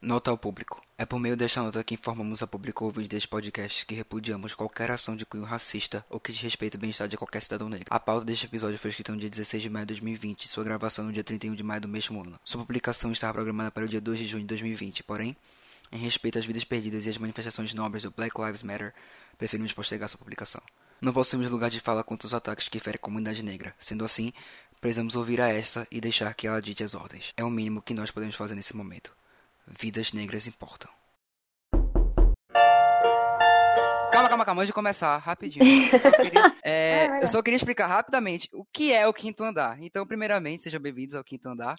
Nota ao público. É por meio desta nota que informamos a público ouvintes deste podcast que repudiamos qualquer ação de cunho racista ou que desrespeite o bem-estar de qualquer cidadão negro. A pauta deste episódio foi escrita no dia 16 de maio de 2020 e sua gravação no dia 31 de maio do mesmo ano. Sua publicação estava programada para o dia 2 de junho de 2020, porém, em respeito às vidas perdidas e às manifestações nobres do Black Lives Matter, preferimos postergar sua publicação. Não possuímos lugar de fala contra os ataques que ferem a comunidade negra. Sendo assim, precisamos ouvir a essa e deixar que ela dite as ordens. É o mínimo que nós podemos fazer nesse momento. Vidas negras importam. Calma, calma, calma, antes de começar, rapidinho. Eu só, queria, é, eu só queria explicar rapidamente o que é o quinto andar. Então, primeiramente, sejam bem-vindos ao quinto andar.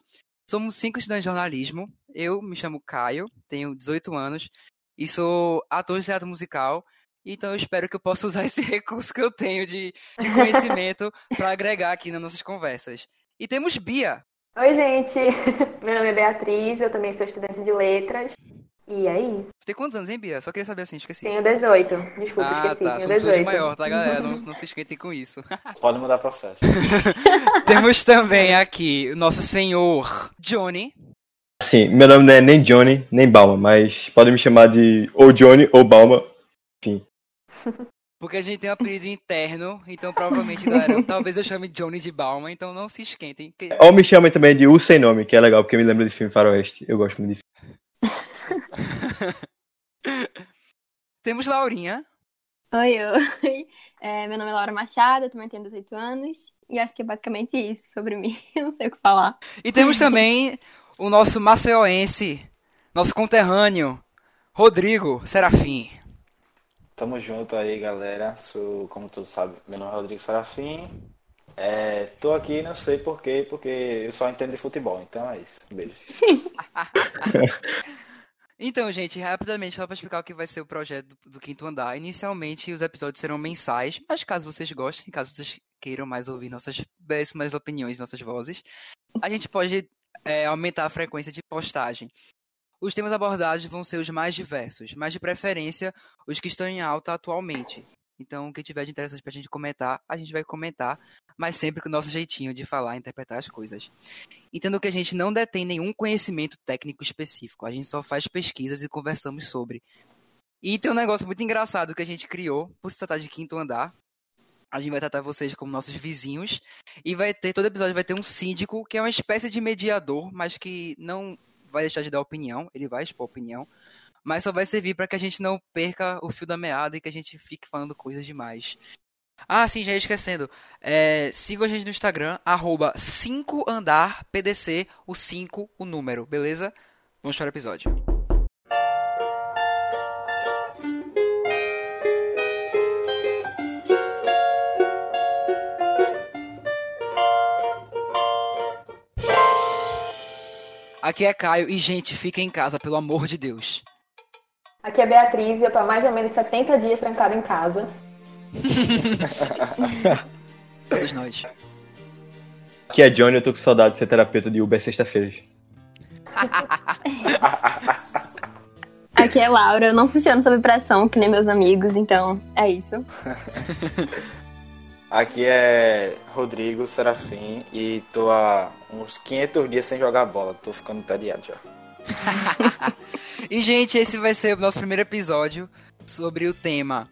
Somos cinco estudantes de jornalismo. Eu me chamo Caio, tenho 18 anos e sou ator de teatro musical. Então, eu espero que eu possa usar esse recurso que eu tenho de, de conhecimento para agregar aqui nas nossas conversas. E temos Bia. Oi, gente. Meu nome é Beatriz, eu também sou estudante de letras. E é isso. Tem quantos anos, hein, Bia? Só queria saber assim, esqueci. Tenho 18. Desculpa, ah, esqueci. tá. Tenho Somos 18. maior, tá, galera? Não, não se esquentem com isso. Pode mudar processo. Temos também aqui o nosso senhor Johnny. Assim, meu nome não é nem Johnny, nem Balma, mas podem me chamar de ou Johnny ou Balma. Enfim. Porque a gente tem um apelido interno, então provavelmente, galera, talvez eu chame Johnny de Balma, então não se esquentem. que- Ou me chamem também de O Sem Nome, que é legal, porque me lembra de filme Faroeste. Eu gosto muito de Temos Laurinha. Oi, oi. É, meu nome é Laura Machado, também tenho 18 anos. E acho que é basicamente isso sobre mim. Não sei o que falar. E temos também o nosso maceoense, nosso conterrâneo, Rodrigo Serafim. Tamo junto aí, galera. Sou, como todos sabem, meu nome é Rodrigo Serafim. É, tô aqui, não sei porquê, porque eu só entendo de futebol. Então é isso. Beijos. Então, gente, rapidamente, só para explicar o que vai ser o projeto do, do Quinto Andar. Inicialmente, os episódios serão mensais, mas caso vocês gostem, caso vocês queiram mais ouvir nossas belíssimas opiniões, nossas vozes, a gente pode é, aumentar a frequência de postagem. Os temas abordados vão ser os mais diversos, mas de preferência os que estão em alta atualmente. Então, quem tiver de interessante pra gente comentar, a gente vai comentar, mas sempre com o nosso jeitinho de falar e interpretar as coisas. Entendo que a gente não detém nenhum conhecimento técnico específico, a gente só faz pesquisas e conversamos sobre. E tem um negócio muito engraçado que a gente criou, por se tratar de quinto andar. A gente vai tratar vocês como nossos vizinhos. E vai ter, todo episódio vai ter um síndico, que é uma espécie de mediador, mas que não vai deixar de dar opinião, ele vai expor opinião. Mas só vai servir para que a gente não perca o fio da meada e que a gente fique falando coisas demais. Ah, sim, já ia esquecendo. É, sigam a gente no Instagram, arroba 5andarpdc, o 5, o número, beleza? Vamos para o episódio. Aqui é Caio e, gente, fica em casa, pelo amor de Deus. Aqui é Beatriz e eu tô há mais ou menos 70 dias trancada em casa. Todos nós. Aqui é Johnny, eu tô com saudade de ser terapeuta de Uber sexta-feiras. Aqui é Laura, eu não funciono sob pressão, que nem meus amigos, então é isso. Aqui é Rodrigo Serafim e tô há uns 500 dias sem jogar bola. Tô ficando entediado já. E, gente, esse vai ser o nosso primeiro episódio sobre o tema.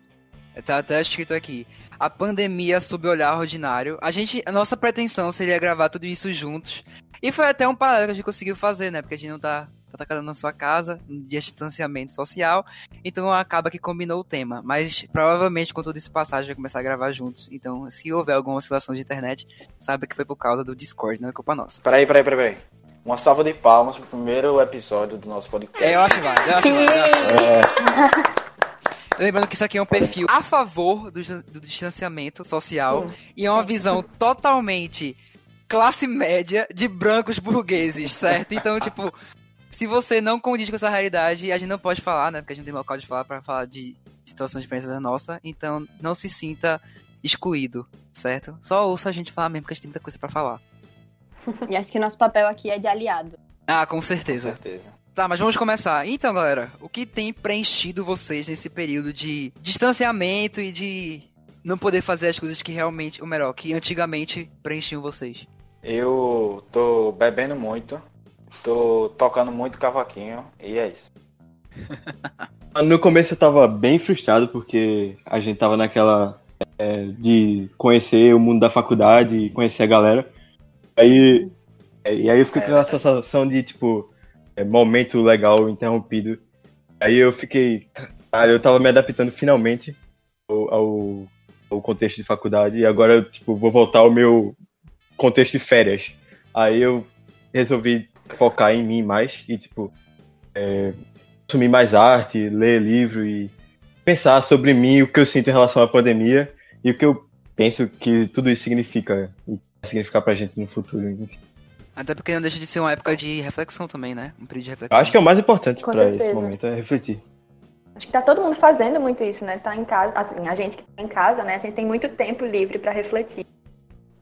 Tá até escrito aqui. A pandemia sob o olhar ordinário. A gente, a nossa pretensão seria gravar tudo isso juntos. E foi até um paralelo que a gente conseguiu fazer, né? Porque a gente não tá, tá cada um na sua casa, de distanciamento social. Então acaba que combinou o tema. Mas provavelmente, quando tudo isso passar, a gente vai começar a gravar juntos. Então, se houver alguma oscilação de internet, saiba que foi por causa do Discord, não é culpa nossa. Peraí, peraí, peraí, peraí. Uma salva de palmas pro primeiro episódio do nosso podcast. É, eu acho válido. eu acho Sim! válido, eu acho válido. Lembrando que isso aqui é um perfil a favor do, do distanciamento social e é uma visão totalmente classe média de brancos burgueses, certo? Então, tipo, se você não condiz com essa realidade, a gente não pode falar, né? Porque a gente não tem local de falar pra falar de situações diferentes da nossa. Então, não se sinta excluído, certo? Só ouça a gente falar mesmo, porque a gente tem muita coisa pra falar. E acho que nosso papel aqui é de aliado. Ah, com Com certeza. certeza. Tá, mas vamos começar. Então, galera, o que tem preenchido vocês nesse período de distanciamento e de não poder fazer as coisas que realmente, ou melhor, que antigamente preenchiam vocês? Eu tô bebendo muito tô tocando muito cavaquinho e é isso. No começo eu tava bem frustrado porque a gente tava naquela é, de conhecer o mundo da faculdade, conhecer a galera. Aí, é, e aí eu fiquei com aquela sensação de, tipo, é, momento legal interrompido. Aí eu fiquei. Cara, eu tava me adaptando finalmente ao, ao, ao contexto de faculdade e agora eu, tipo, vou voltar ao meu contexto de férias. Aí eu resolvi focar em mim mais e, tipo, é, consumir mais arte, ler livro e pensar sobre mim, o que eu sinto em relação à pandemia e o que eu penso que tudo isso significa e vai significar pra gente no futuro. enfim. Até porque não deixa de ser uma época de reflexão também, né? Um período de reflexão. Eu acho que é o mais importante Com pra esse momento, é refletir. Acho que tá todo mundo fazendo muito isso, né? Tá em casa, assim, a gente que tá em casa, né? A gente tem muito tempo livre pra refletir.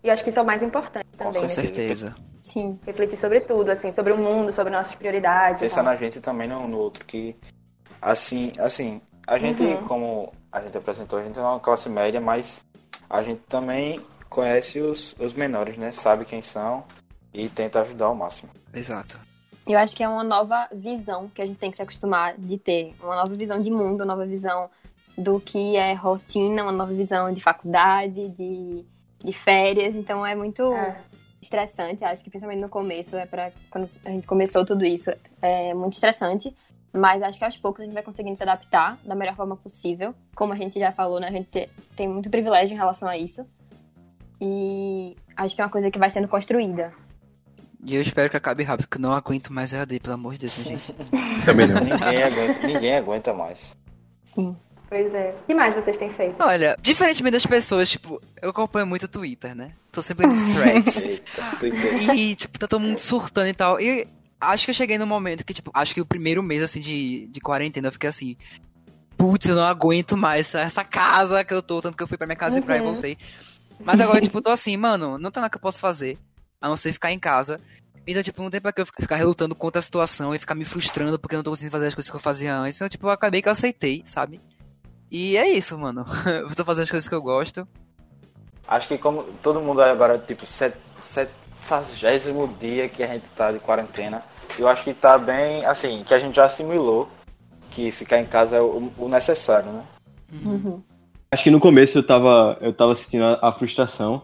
E eu acho que isso é o mais importante também, Com né? certeza. Sim. Refletir sobre tudo, assim, sobre o mundo, sobre nossas prioridades. Pensar na gente também no, no outro que assim, assim, a gente Uhum. como a gente apresentou, a gente é uma classe média, mas a gente também conhece os, os menores, né? Sabe quem são e tenta ajudar ao máximo. Exato. Eu acho que é uma nova visão que a gente tem que se acostumar de ter. Uma nova visão de mundo, uma nova visão do que é rotina, uma nova visão de faculdade, de, de férias. Então é muito É. estressante, acho que principalmente no começo, é para quando a gente começou tudo isso, é muito estressante. Mas acho que aos poucos a gente vai conseguindo se adaptar da melhor forma possível. Como a gente já falou, né? A gente te- tem muito privilégio em relação a isso. E acho que é uma coisa que vai sendo construída. E eu espero que acabe rápido, porque eu não aguento mais EAD, pelo amor de Deus, gente. Também não. Ninguém aguenta, ninguém aguenta mais. Sim. Pois é. O que mais vocês têm feito? Olha, diferentemente das pessoas, tipo, eu acompanho muito o Twitter, né? Tô sempre nos tracks. E, tipo, tá todo mundo surtando e tal. E acho que eu cheguei no momento que, tipo, acho que o primeiro mês, assim, de, de quarentena, eu fiquei assim. Putz, eu não aguento mais essa, essa casa que eu tô, tanto que eu fui pra minha casa e pra e Uhum. voltei. Mas agora, tipo, eu tô assim, mano, não tem nada que eu possa fazer, a não ser ficar em casa. Então, tipo, não tem pra que eu ficar relutando contra a situação e ficar me frustrando porque eu não tô conseguindo fazer as coisas que eu fazia antes. Então, tipo, eu acabei que eu aceitei, sabe? E é isso, mano. eu tô fazendo as coisas que eu gosto. Acho que como todo mundo agora, tipo, set- sessagésimo dia que a gente tá de quarentena, eu acho que tá bem, assim, que a gente já assimilou que ficar em casa é o, o necessário, né? Uhum. Acho que no começo eu tava, eu tava sentindo a, a frustração.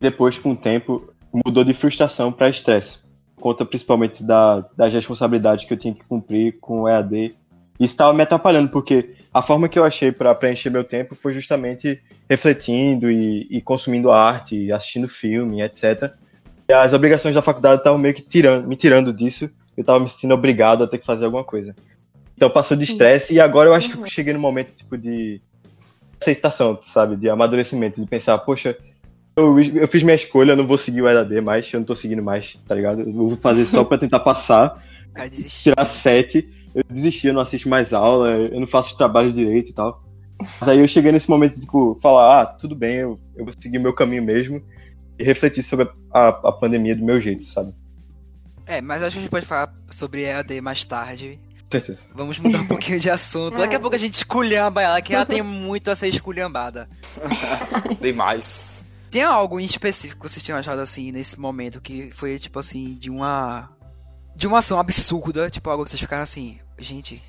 Depois, com o tempo, mudou de frustração para estresse. Conta principalmente da, das responsabilidades que eu tinha que cumprir com o EAD. Isso estava me atrapalhando, porque a forma que eu achei para preencher meu tempo foi justamente refletindo e, e consumindo arte, assistindo filme, etc. E as obrigações da faculdade estavam meio que tirando, me tirando disso. Eu estava me sentindo obrigado a ter que fazer alguma coisa. Então passou de estresse e agora eu acho que eu cheguei no momento tipo de aceitação, sabe? De amadurecimento, de pensar, poxa, eu, eu fiz minha escolha, eu não vou seguir o EAD mais, eu não tô seguindo mais, tá ligado? Eu vou fazer só pra tentar passar, tirar sete, eu desisti, eu não assisto mais aula, eu não faço trabalho direito e tal. Mas aí eu cheguei nesse momento de, tipo, falar, ah, tudo bem, eu, eu vou seguir meu caminho mesmo e refletir sobre a, a pandemia do meu jeito, sabe? É, mas acho que a gente pode falar sobre EAD mais tarde. Certeza. Vamos mudar um pouquinho de assunto. Daqui a pouco a gente esculhamba ela, que ela tem muito a ser esculhambada. Demais. Tem algo em específico que vocês tenham achado assim nesse momento que foi tipo assim de uma de uma ação absurda, tipo algo que vocês ficaram assim, gente,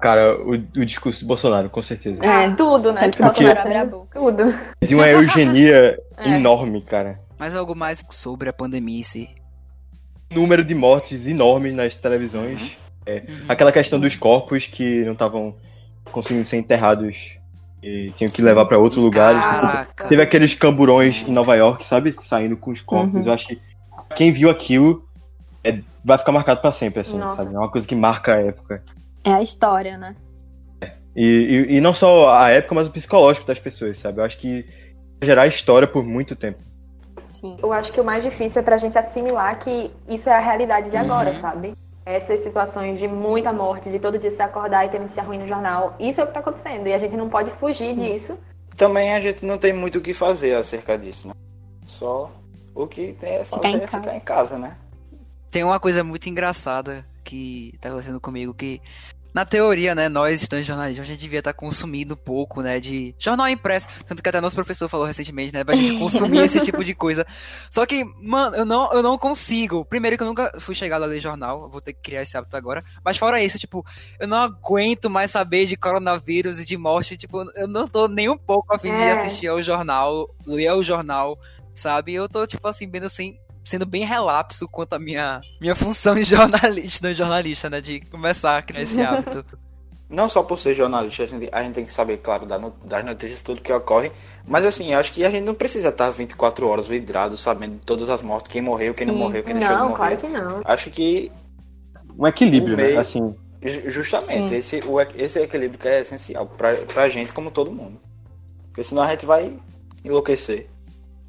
Cara, o, o discurso do Bolsonaro, com certeza. É, tudo, né? sempre que Tá Bolsonaro abre a boca. Tudo. De uma eugenia É. enorme, cara. mais algo mais sobre a pandemia em si. número de mortes enorme nas televisões. É, Uhum. Aquela questão dos corpos que não estavam conseguindo ser enterrados e tinham que levar pra outro lugar. Caraca. Teve aqueles camburões em Nova York, sabe? Saindo com os corpos. Uhum. Eu acho que quem viu aquilo é, vai ficar marcado pra sempre, assim, Nossa. sabe? É uma coisa que marca a época. É a história, né? E, e, e não só a época, mas o psicológico das pessoas, sabe? Eu acho que vai gerar história por muito tempo. Sim. Eu acho que o mais difícil é pra gente assimilar que isso é a realidade de agora, sabe? Essas situações de muita morte, de todo dia se acordar e ter notícia ruim no jornal, isso é o que tá acontecendo. E a gente não pode fugir disso. Também a gente não tem muito o que fazer acerca disso, né? Só o que tem é fazer Ficar em é ficar em casa, né? Tem uma coisa muito engraçada que tá acontecendo comigo que Na teoria, né, nós, estudantes de jornalismo, a gente devia estar consumindo um pouco, né, de jornal impresso. Tanto que até nosso professor falou recentemente, né, pra gente consumir esse tipo de coisa. Só que, mano, eu não, eu não consigo. Primeiro que eu nunca fui chegado a ler jornal, vou ter que criar esse hábito agora. Mas fora isso, tipo, eu não aguento mais saber de coronavírus e de morte. Tipo, eu não tô nem um pouco a fim é. de assistir ao jornal, ler o jornal, sabe? Eu tô, tipo assim, vendo assim, sendo bem relapso quanto à minha, minha função de jornalista, jornalista, né? De começar a criar esse hábito. Não só por ser jornalista, a gente, a gente tem que saber, claro, das notícias, tudo que ocorre. Mas assim, acho que a gente não precisa estar 24 horas vidrado, sabendo todas as mortes, quem morreu, quem Sim. não morreu, quem deixou não, de morrer. Claro que não. Acho que. Um equilíbrio, né? meio, né? Assim. Justamente, esse, o, esse equilíbrio que é essencial pra, pra gente, como todo mundo. Porque senão a gente vai enlouquecer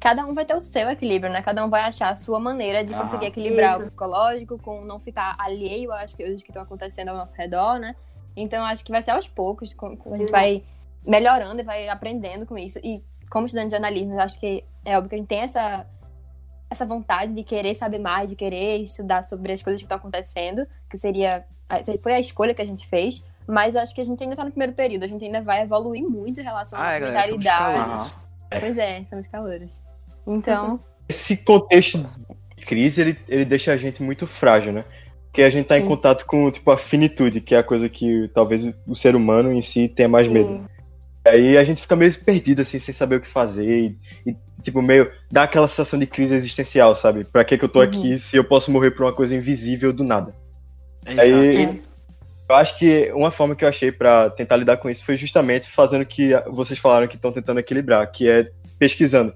cada um vai ter o seu equilíbrio, né? Cada um vai achar a sua maneira de conseguir equilibrar isso. o psicológico com não ficar alheio às coisas que estão acontecendo ao nosso redor, né? Então acho que vai ser aos poucos, a gente vai melhorando e vai aprendendo com isso. E como estudante de jornalismo, acho que é óbvio que a gente tem essa essa vontade de querer saber mais, de querer estudar sobre as coisas que estão acontecendo, que seria foi a escolha que a gente fez, mas acho que a gente ainda está no primeiro período, a gente ainda vai evoluir muito em relação à ah, nossa é, mentalidade. Pois é, somos calouros. Então. Esse contexto de crise, ele, ele deixa a gente muito frágil, né? Porque a gente tá Sim. em contato com, tipo, a finitude, que é a coisa que talvez o ser humano em si tenha mais Sim. medo. Aí a gente fica meio perdido, assim, sem saber o que fazer. E, e, tipo, meio. dá aquela sensação de crise existencial, sabe? Pra que, que eu tô uhum. aqui se eu posso morrer por uma coisa invisível do nada? Exato. Aí. É. Eu acho que uma forma que eu achei para tentar lidar com isso foi justamente fazendo o que vocês falaram que estão tentando equilibrar, que é pesquisando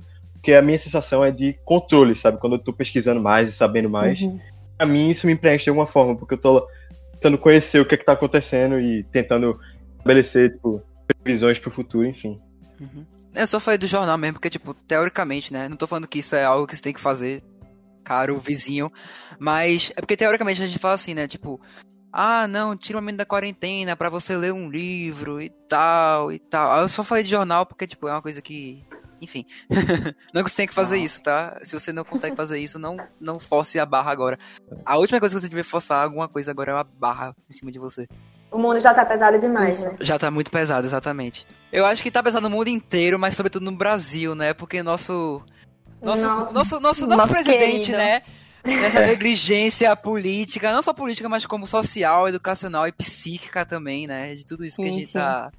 porque a minha sensação é de controle, sabe? Quando eu tô pesquisando mais e sabendo mais. Uhum. Pra mim, isso me preenche de alguma forma, porque eu tô tentando conhecer o que é que tá acontecendo e tentando estabelecer, tipo, previsões pro futuro, enfim. Uhum. Eu só falei do jornal mesmo, porque, tipo, teoricamente, né? Não tô falando que isso é algo que você tem que fazer, caro vizinho, mas é porque teoricamente a gente fala assim, né? Tipo, ah, não, tira o momento da quarentena para você ler um livro e tal e tal. Eu só falei de jornal porque, tipo, é uma coisa que enfim. não é que você tem que fazer ah. isso, tá? Se você não consegue fazer isso, não, não force a barra agora. A última coisa que você deve forçar alguma coisa agora é uma barra em cima de você. O mundo já tá pesado demais, né? Já tá muito pesado, exatamente. Eu acho que tá pesado no mundo inteiro, mas sobretudo no Brasil, né? Porque nosso. Nosso, nosso, nosso, nosso, nosso presidente, querido. né? Nessa é. negligência política, não só política, mas como social, educacional e psíquica também, né? De tudo isso que a gente sim. tá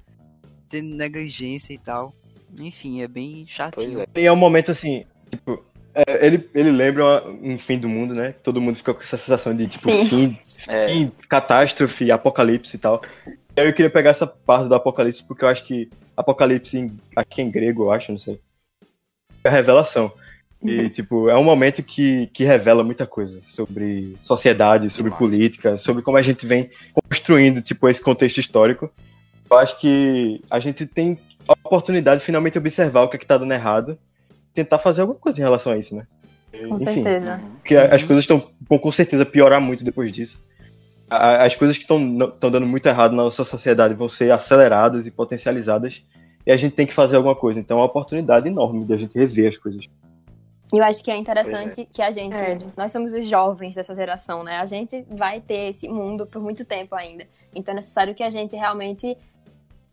tendo negligência e tal. Enfim, é bem chatinho. É. E é um momento assim, tipo, é, ele, ele lembra um fim do mundo, né? Todo mundo fica com essa sensação de, tipo, fim, é. fim, catástrofe, apocalipse e tal. E aí eu queria pegar essa parte do apocalipse, porque eu acho que apocalipse, em, aqui em grego, eu acho, não sei. É a revelação. E, uhum. tipo, é um momento que, que revela muita coisa sobre sociedade, sobre política, sobre como a gente vem construindo, tipo, esse contexto histórico. Eu acho que a gente tem a oportunidade de finalmente observar o que é está dando errado tentar fazer alguma coisa em relação a isso, né? Com Enfim, certeza. Porque as coisas estão, com certeza piorar muito depois disso. As coisas que estão dando muito errado na nossa sociedade vão ser aceleradas e potencializadas e a gente tem que fazer alguma coisa. Então é uma oportunidade enorme de a gente rever as coisas. Eu acho que é interessante é. que a gente, é. nós somos os jovens dessa geração, né? A gente vai ter esse mundo por muito tempo ainda. Então é necessário que a gente realmente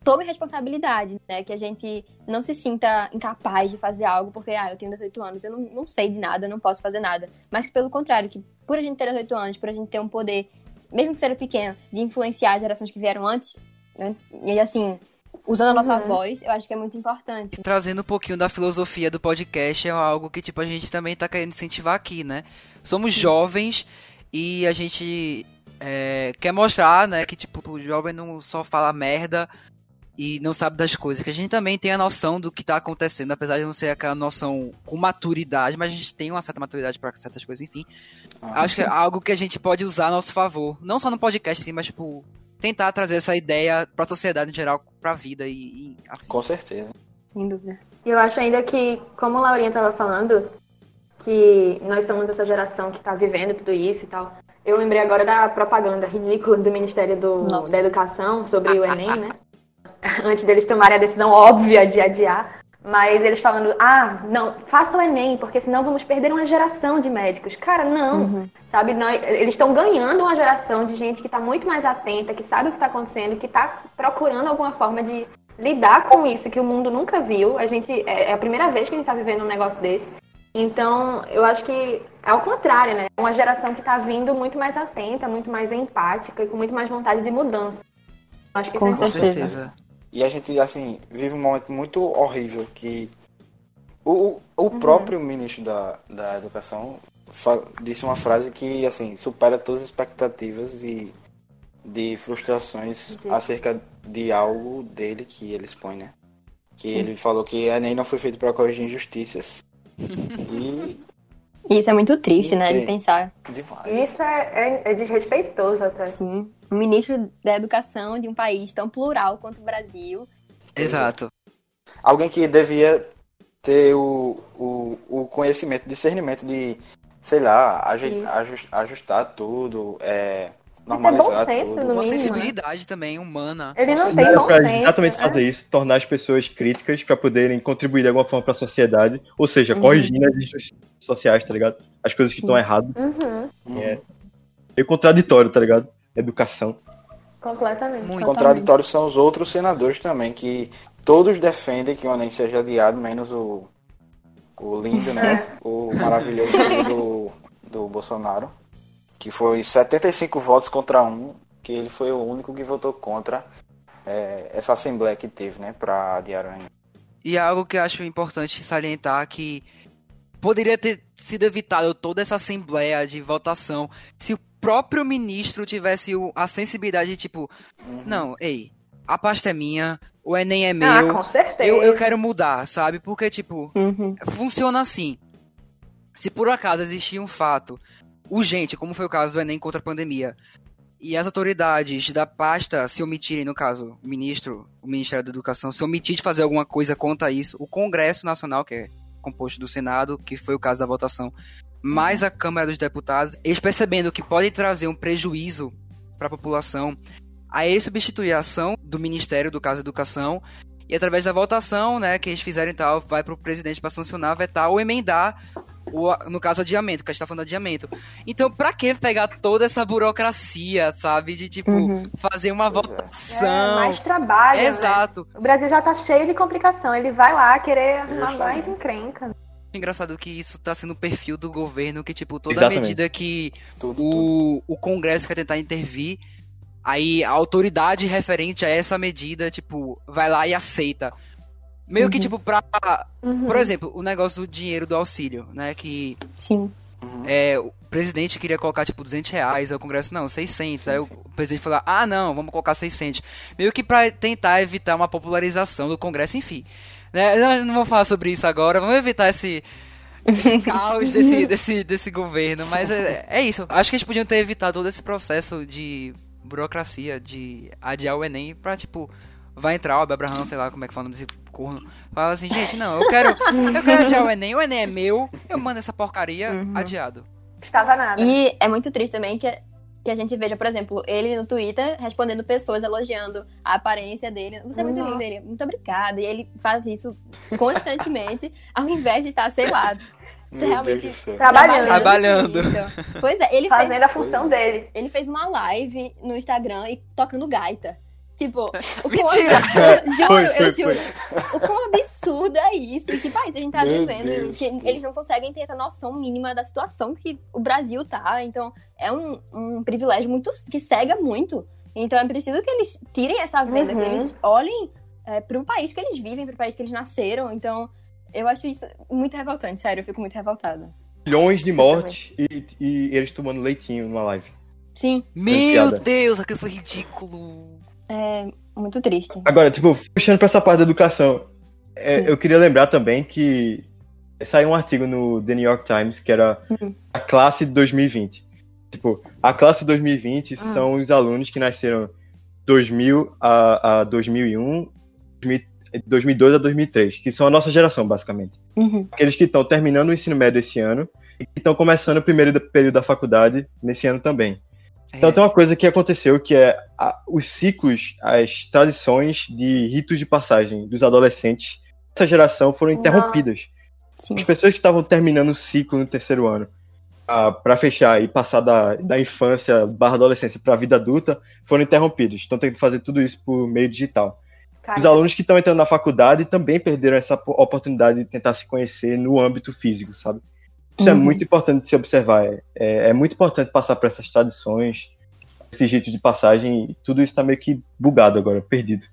tome responsabilidade, né? Que a gente não se sinta incapaz de fazer algo porque, ah, eu tenho 18 anos, eu não, não sei de nada, não posso fazer nada. Mas que, pelo contrário, que por a gente ter 18 anos, por a gente ter um poder, mesmo que seja pequeno, de influenciar as gerações que vieram antes, né? E assim, usando a nossa uhum. voz, eu acho que é muito importante. Trazendo um pouquinho da filosofia do podcast, é algo que, tipo, a gente também tá querendo incentivar aqui, né? Somos Sim. jovens e a gente é, quer mostrar, né, que, tipo, o jovem não só fala merda e não sabe das coisas, que a gente também tem a noção do que está acontecendo, apesar de não ser aquela noção com maturidade, mas a gente tem uma certa maturidade para certas coisas, enfim. Ah, Acho que é algo que a gente pode usar a nosso favor, não só no podcast, assim, mas tipo tentar trazer essa ideia para a sociedade em geral, para a vida e, e com certeza. Sem dúvida. Eu acho ainda que, como a Laurinha estava falando, que nós somos essa geração que está vivendo tudo isso e tal. Eu lembrei agora da propaganda ridícula do Ministério do, da Educação sobre o Enem, né? antes deles tomarem a decisão óbvia de adiar. Mas eles falando, ah, não, faça o Enem, porque senão vamos perder uma geração de médicos. Cara, não. Uhum. Sabe, nós, eles estão ganhando uma geração de gente que está muito mais atenta, que sabe o que está acontecendo, que está procurando alguma forma de lidar com isso que o mundo nunca viu. A gente é, é a primeira vez que a gente está vivendo um negócio desse. Então, eu acho que é o contrário, né? É uma geração que está vindo muito mais atenta, muito mais empática e com muito mais vontade de mudança. Eu acho que Com isso é certeza. certeza. E a gente, assim, vive um momento muito horrível que o, o Uhum. próprio ministro da, da Educação disse uma frase que, assim, supera todas as expectativas e de frustrações Sim. acerca de algo dele que ele expõe, né? Que Sim. ele falou que a Enem não foi feito para corrigir injustiças. E isso é muito triste, né, de Entendi. pensar. demais. Isso é, é- é desrespeitoso até. Assim, o ministro da Educação de um país tão plural quanto o Brasil. Exato. Alguém que devia ter o, o, o conhecimento, discernimento de, sei lá, aje- Isso. ajus- ajustar tudo, é, ter bom normalizar senso, tudo. no Uma mínimo, né? sensibilidade também humana. Ele não tem É bom pra senso. exatamente né? fazer isso, tornar as pessoas críticas pra poderem contribuir de alguma forma pra sociedade, ou seja, Uhum. corrigindo as injustiças sociais, tá ligado? As coisas que Sim. estão erradas. Uhum, Uhum. É meio contraditório, tá ligado? Educação. completamente. Muito. Contraditórios são os outros senadores também, que todos defendem que o Enem seja adiado, menos o, o lindo, né? o maravilhoso do, do Bolsonaro, que foi 75 votos contra um, que ele foi o único que votou contra é, essa assembleia que teve, né, pra adiar o Enem. E é algo que eu acho importante salientar que poderia ter sido evitado toda essa assembleia de votação se o próprio ministro tivesse o- a sensibilidade de tipo, não, ei, a pasta é minha, o Enem é Ah, meu, com certeza. eu, eu quero mudar, sabe? Porque, tipo, Uhum. funciona assim. Se por acaso existir um fato urgente, como foi o caso do Enem contra a pandemia, e as autoridades da pasta se omitirem, no caso, o ministro, o Ministério da Educação, se omitir de fazer alguma coisa contra isso, o Congresso Nacional, que é composto do Senado, que foi o caso da votação, mais a Câmara dos Deputados, eles percebendo que pode trazer um prejuízo para a população, aí eles substituem a ação do Ministério, do caso Educação, e através da votação, né, que eles fizeram e tal, vai pro presidente para sancionar, vetar ou emendar o, no caso adiamento, que a gente tá falando de adiamento. Então, pra que pegar toda essa burocracia, sabe, de tipo Uhum. fazer uma Pois é. É, votação. mais trabalho. né? Exato. O Brasil já tá cheio de complicação. Ele vai lá querer arrumar Justamente. mais encrenca. Engraçado que isso tá sendo o perfil do governo, que tipo, toda Exatamente. medida que Tudo, tudo. o, o Congresso quer tentar intervir, aí a autoridade referente a essa medida, tipo, vai lá e aceita. Meio que, Uhum. tipo, pra. Uhum. Por exemplo, o negócio do dinheiro do auxílio, né? Que Sim. é, o presidente queria colocar, tipo, 200 reais, aí o Congresso, não, 600. Aí o presidente falou, ah, não, vamos colocar 600. Meio que pra tentar evitar uma popularização do Congresso, enfim. Né? Não vou falar sobre isso agora, vamos evitar esse, esse caos desse, desse, desse governo. Mas é, é isso. Acho que eles podiam ter evitado todo esse processo de burocracia, de adiar o Enem pra, tipo, vai entrar o Abraham, sei lá como é que fala desse corno. Fala assim, gente, não, eu quero, eu quero adiar o Enem, o Enem é meu, eu mando essa porcaria Uhum. adiado. Estava nada. E é muito triste também que, que a gente veja, por exemplo, ele no Twitter respondendo pessoas elogiando a aparência dele. Você é muito Nossa. lindo, ele, muito obrigada. E ele faz isso constantemente, ao invés de estar, sei lá, realmente. Trabalhando. Trabalhando. isso. Pois é, ele Fazendo fez, a função dele. ele fez uma live no Instagram e tocando gaita. Tipo, o quão Mentira! Juro, Foi, eu foi, juro. O quão absurdo é isso? E que país a gente tá Meu vivendo? Deus. Que eles não conseguem ter essa noção mínima da situação que o Brasil tá. Então, é um, um privilégio muito que cega muito. Então, é preciso que eles tirem essa venda, Uhum. que eles olhem é, pro país que eles vivem, pro país que eles nasceram. Então, eu acho isso muito revoltante, sério. Eu fico muito revoltada. Milhões de mortes e, e eles tomando leitinho numa live. Sim, Meu. Deus, aquilo foi ridículo. É muito triste. Agora, tipo, puxando pra essa parte da educação, é, eu queria lembrar também que saiu um artigo no The New York Times que era Uhum. a classe de 2020. Tipo, a classe de 2020 Hum. são os alunos que nasceram 2000 a, a 2001, 2000 2002 a 2003, que são a nossa geração, basicamente. Uhum. Aqueles que estão terminando o ensino médio esse ano e que estão começando o primeiro período da faculdade nesse ano também. Então tem uma coisa que aconteceu que é a- os ciclos, as tradições de ritos de passagem dos adolescentes essa geração foram interrompidas. As pessoas que estavam terminando o ciclo no terceiro ano ah, para fechar e passar da, da infância barra adolescência para a vida adulta foram interrompidos. Estão tendo que fazer tudo isso por meio digital. Cara, Os alunos que estão entrando na faculdade também perderam essa po- oportunidade de tentar se conhecer no âmbito físico, sabe? Isso é Uhum. muito importante de se observar. É, é, é muito importante passar por essas tradições, esse jeito de passagem, tudo isso está meio que bugado agora, perdido.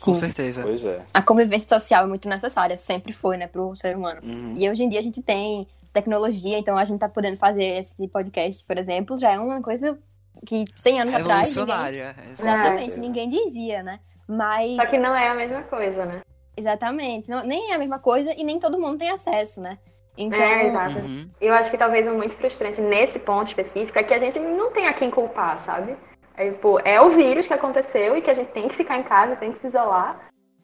Com Sim. certeza. Pois é. A convivência social é muito necessária, sempre foi, né, pro ser humano. Uhum. E hoje em dia a gente tem tecnologia, então a gente tá podendo fazer esse podcast, por exemplo, já é uma coisa que 100 anos atrás ninguém, exatamente, É. ninguém dizia, né? Mas Só que não é a mesma coisa, né? exatamente, não, nem é a mesma coisa e nem todo mundo tem acesso, né? Então, É, exato. Uhum. Eu acho que talvez o muito frustrante nesse ponto específico é que a gente não tem a quem culpar, sabe? É, tipo, é o vírus que aconteceu e que a gente tem que ficar em casa, tem que se isolar.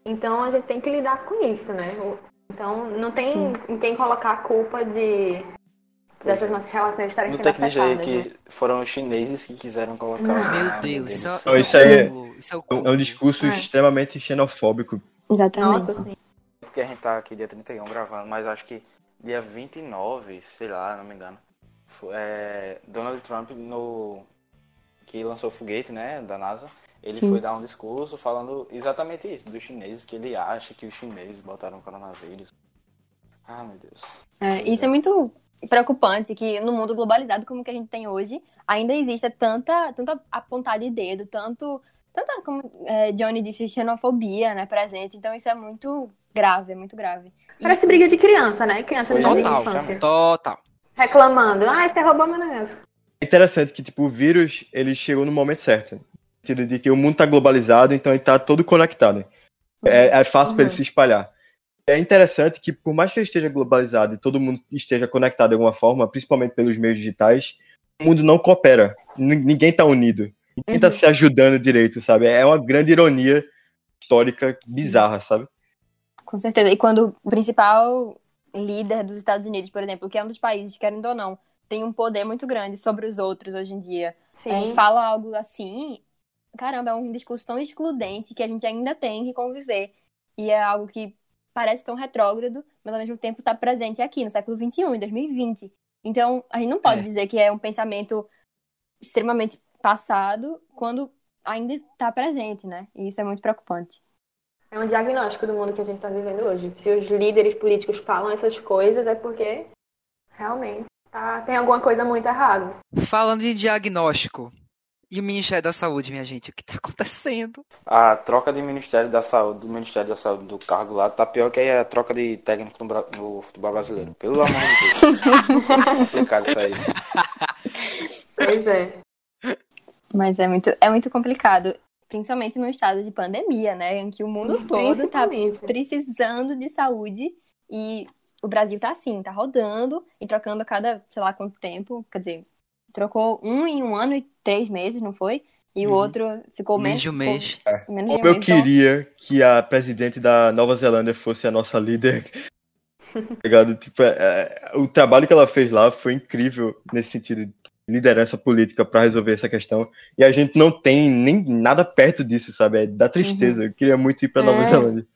Então a gente tem que lidar com isso, né? Então não tem Sim. em quem colocar a culpa de dessas nossas relações estarem Não sendo tem que dizer afetadas. que né? foram os chineses que quiseram colocar. Não. Meu Deus, isso, do é-. Não, isso isso aí é é- isso é o É um- discurso É. extremamente xenofóbico. exatamente. Nossa. Porque a gente tá aqui dia 31 gravando, mas acho que dia 29, sei lá, não me engano. é, Donald Trump no. que lançou o foguete, né, da NASA. Ele Sim. foi dar um discurso falando exatamente isso, dos chineses, que ele acha que os chineses botaram o coronavírus. Ah, meu Deus. É, isso é muito preocupante que no mundo globalizado como que a gente tem hoje, ainda existe tanta, tanta apontar de dedo, tanto, tanta, como é, Johnny disse, xenofobia, né, presente. Então isso é muito grave, é muito grave. E- Parece briga de criança, né? Criança de Total, infância. total. Reclamando. Ah, você roubou meu negócio. É interessante que, tipo, o vírus, ele chegou no momento certo. No sentido de que o mundo tá globalizado, então ele tá todo conectado. É, é fácil para ele Uhum. se espalhar. É interessante que, por mais que ele esteja globalizado e todo mundo esteja conectado de alguma forma, principalmente pelos meios digitais, o mundo não coopera. N- ninguém tá unido. Ninguém tá Uhum. se ajudando direito, sabe? É uma grande ironia histórica bizarra, sabe? Com certeza. E quando o principal líder dos Estados Unidos, por exemplo, que é um dos países, querendo ou não, tem um poder muito grande sobre os outros hoje em dia, é, fala algo assim, caramba, é um discurso tão excludente que a gente ainda tem que conviver. E é algo que parece tão retrógrado, mas ao mesmo tempo está presente aqui, no século XXI, em 2020. Então, a gente não pode É. dizer que é um pensamento extremamente passado quando ainda está presente, né? E isso é muito preocupante. É um diagnóstico do mundo que a gente está vivendo hoje. Se os líderes políticos falam essas coisas, é porque realmente tá- tem alguma coisa muito errada. Falando de diagnóstico. E o Ministério da Saúde, minha gente, o que tá acontecendo? A troca de Ministério da Saúde, do Ministério da Saúde do cargo lá, tá pior que a troca de técnico no, no futebol brasileiro. Pelo amor de Deus. complicado isso aí. Pois é. Mas é muito, é muito complicado, principalmente no estado de pandemia, né? Em que o mundo todo tá Principalmente. precisando de saúde e o Brasil tá assim, tá rodando e trocando a cada, sei lá quanto tempo, quer dizer, trocou um em um ano e três meses, não foi? E o Uhum. outro ficou Menos um ficou mês. menos de um Como eu mês. Então, queria que a presidente da Nova Zelândia fosse a nossa líder. Tá? Tipo, é, é, o trabalho que ela fez lá foi incrível nesse sentido de liderança política para resolver essa questão. E a gente não tem nem nada perto disso, sabe? É da tristeza. Eu queria muito ir pra Nova É. Zelândia.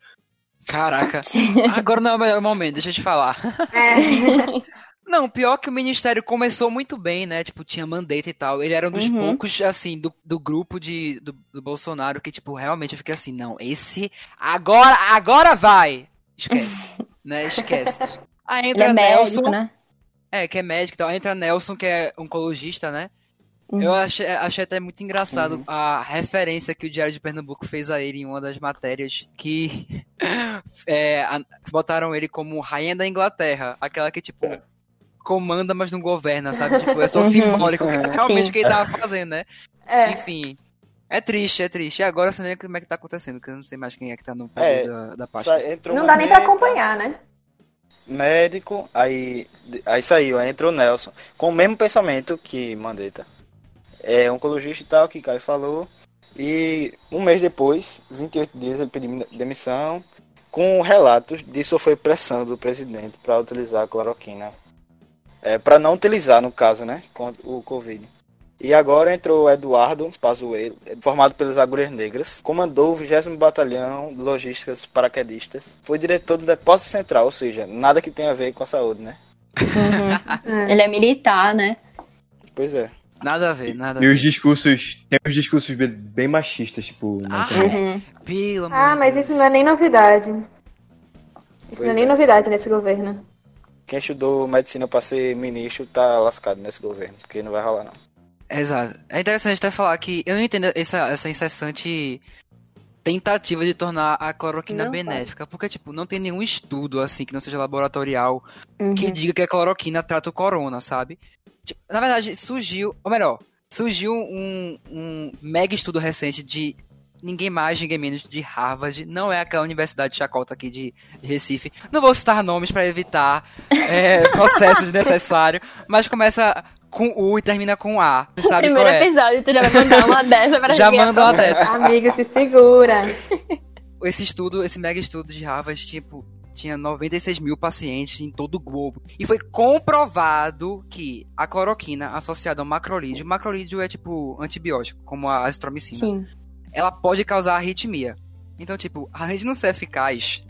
Caraca. Agora não é o melhor momento, deixa eu te falar. É. Não, pior que o ministério começou muito bem, né? Tipo, tinha mandeta e tal. Ele era um dos Uhum. poucos, assim, do, do grupo de, do, do Bolsonaro que, tipo, realmente eu fiquei assim, não, esse. Agora, agora vai! Esquece. né? Esquece. Aí Ele entra é Nelson. médico, né? É, que é médico e tal. Entra Nelson, que é oncologista, né? Uhum. Eu achei, achei até muito engraçado Uhum. a referência que o Diário de Pernambuco fez a ele em uma das matérias, que é, a- botaram ele como rainha da Inglaterra, aquela que, tipo, comanda, mas não governa, sabe? Tipo, é só Uhum. simbólico, que é realmente Sim. o que ele tava fazendo, né? É. Enfim, é triste, é triste. E agora eu sei nem como é que tá acontecendo, porque eu não sei mais quem é que tá no poder É, da, da pasta. Não dá nem pra acompanhar, né? Médico, aí, aí saiu, aí entrou o Nelson. Com o mesmo pensamento que Mandetta. É oncologista e tal, que Caio falou. E um mês depois, 28 dias, ele pediu demissão. Com relatos de sofrer pressão do presidente para utilizar a cloroquina. É, para não utilizar, no caso, né? O Covid. E agora entrou o Eduardo Pazuello, formado pelas Agulhas Negras, comandou o 20 Batalhão de Logísticas Paraquedistas, foi diretor do Depósito Central, ou seja, nada que tenha a ver com a saúde, né? Uhum. Ele é militar, né? Pois é. Nada a ver, nada a E ver. os discursos, tem uns discursos bem- machistas, tipo, Ah, internet. Uhum. Pelo amor Ah, mas Deus. isso não é nem novidade. Isso Pois não é nem é. novidade nesse governo. Quem estudou medicina para ser ministro tá lascado nesse governo, porque não vai rolar não. Exato. É interessante até falar que eu não entendo essa, essa incessante tentativa de tornar a cloroquina Não benéfica, porque, tipo, não tem nenhum estudo, assim, que não seja laboratorial, Uhum. que diga que a cloroquina trata o corona, sabe? Tipo, na verdade, surgiu, ou melhor, surgiu um, um mega estudo recente de ninguém mais, ninguém menos de Harvard, não é aquela universidade de chacota aqui de, de Recife. Não vou citar nomes para evitar é, processo desnecessário, mas começa com U e termina com A. Você sabe Primeiro qual é? episódio, tu já vai mandar uma dessa pra Já manda uma dessa. Amigo, se segura. esse estudo, esse mega estudo de Harvard, tipo, tinha 96 mil pacientes em todo o globo. E foi comprovado que a cloroquina associada ao macrolídeo, macrolídeo é tipo antibiótico, como a azitromicina, Sim. ela pode causar arritmia. Então, tipo, além de não ser eficaz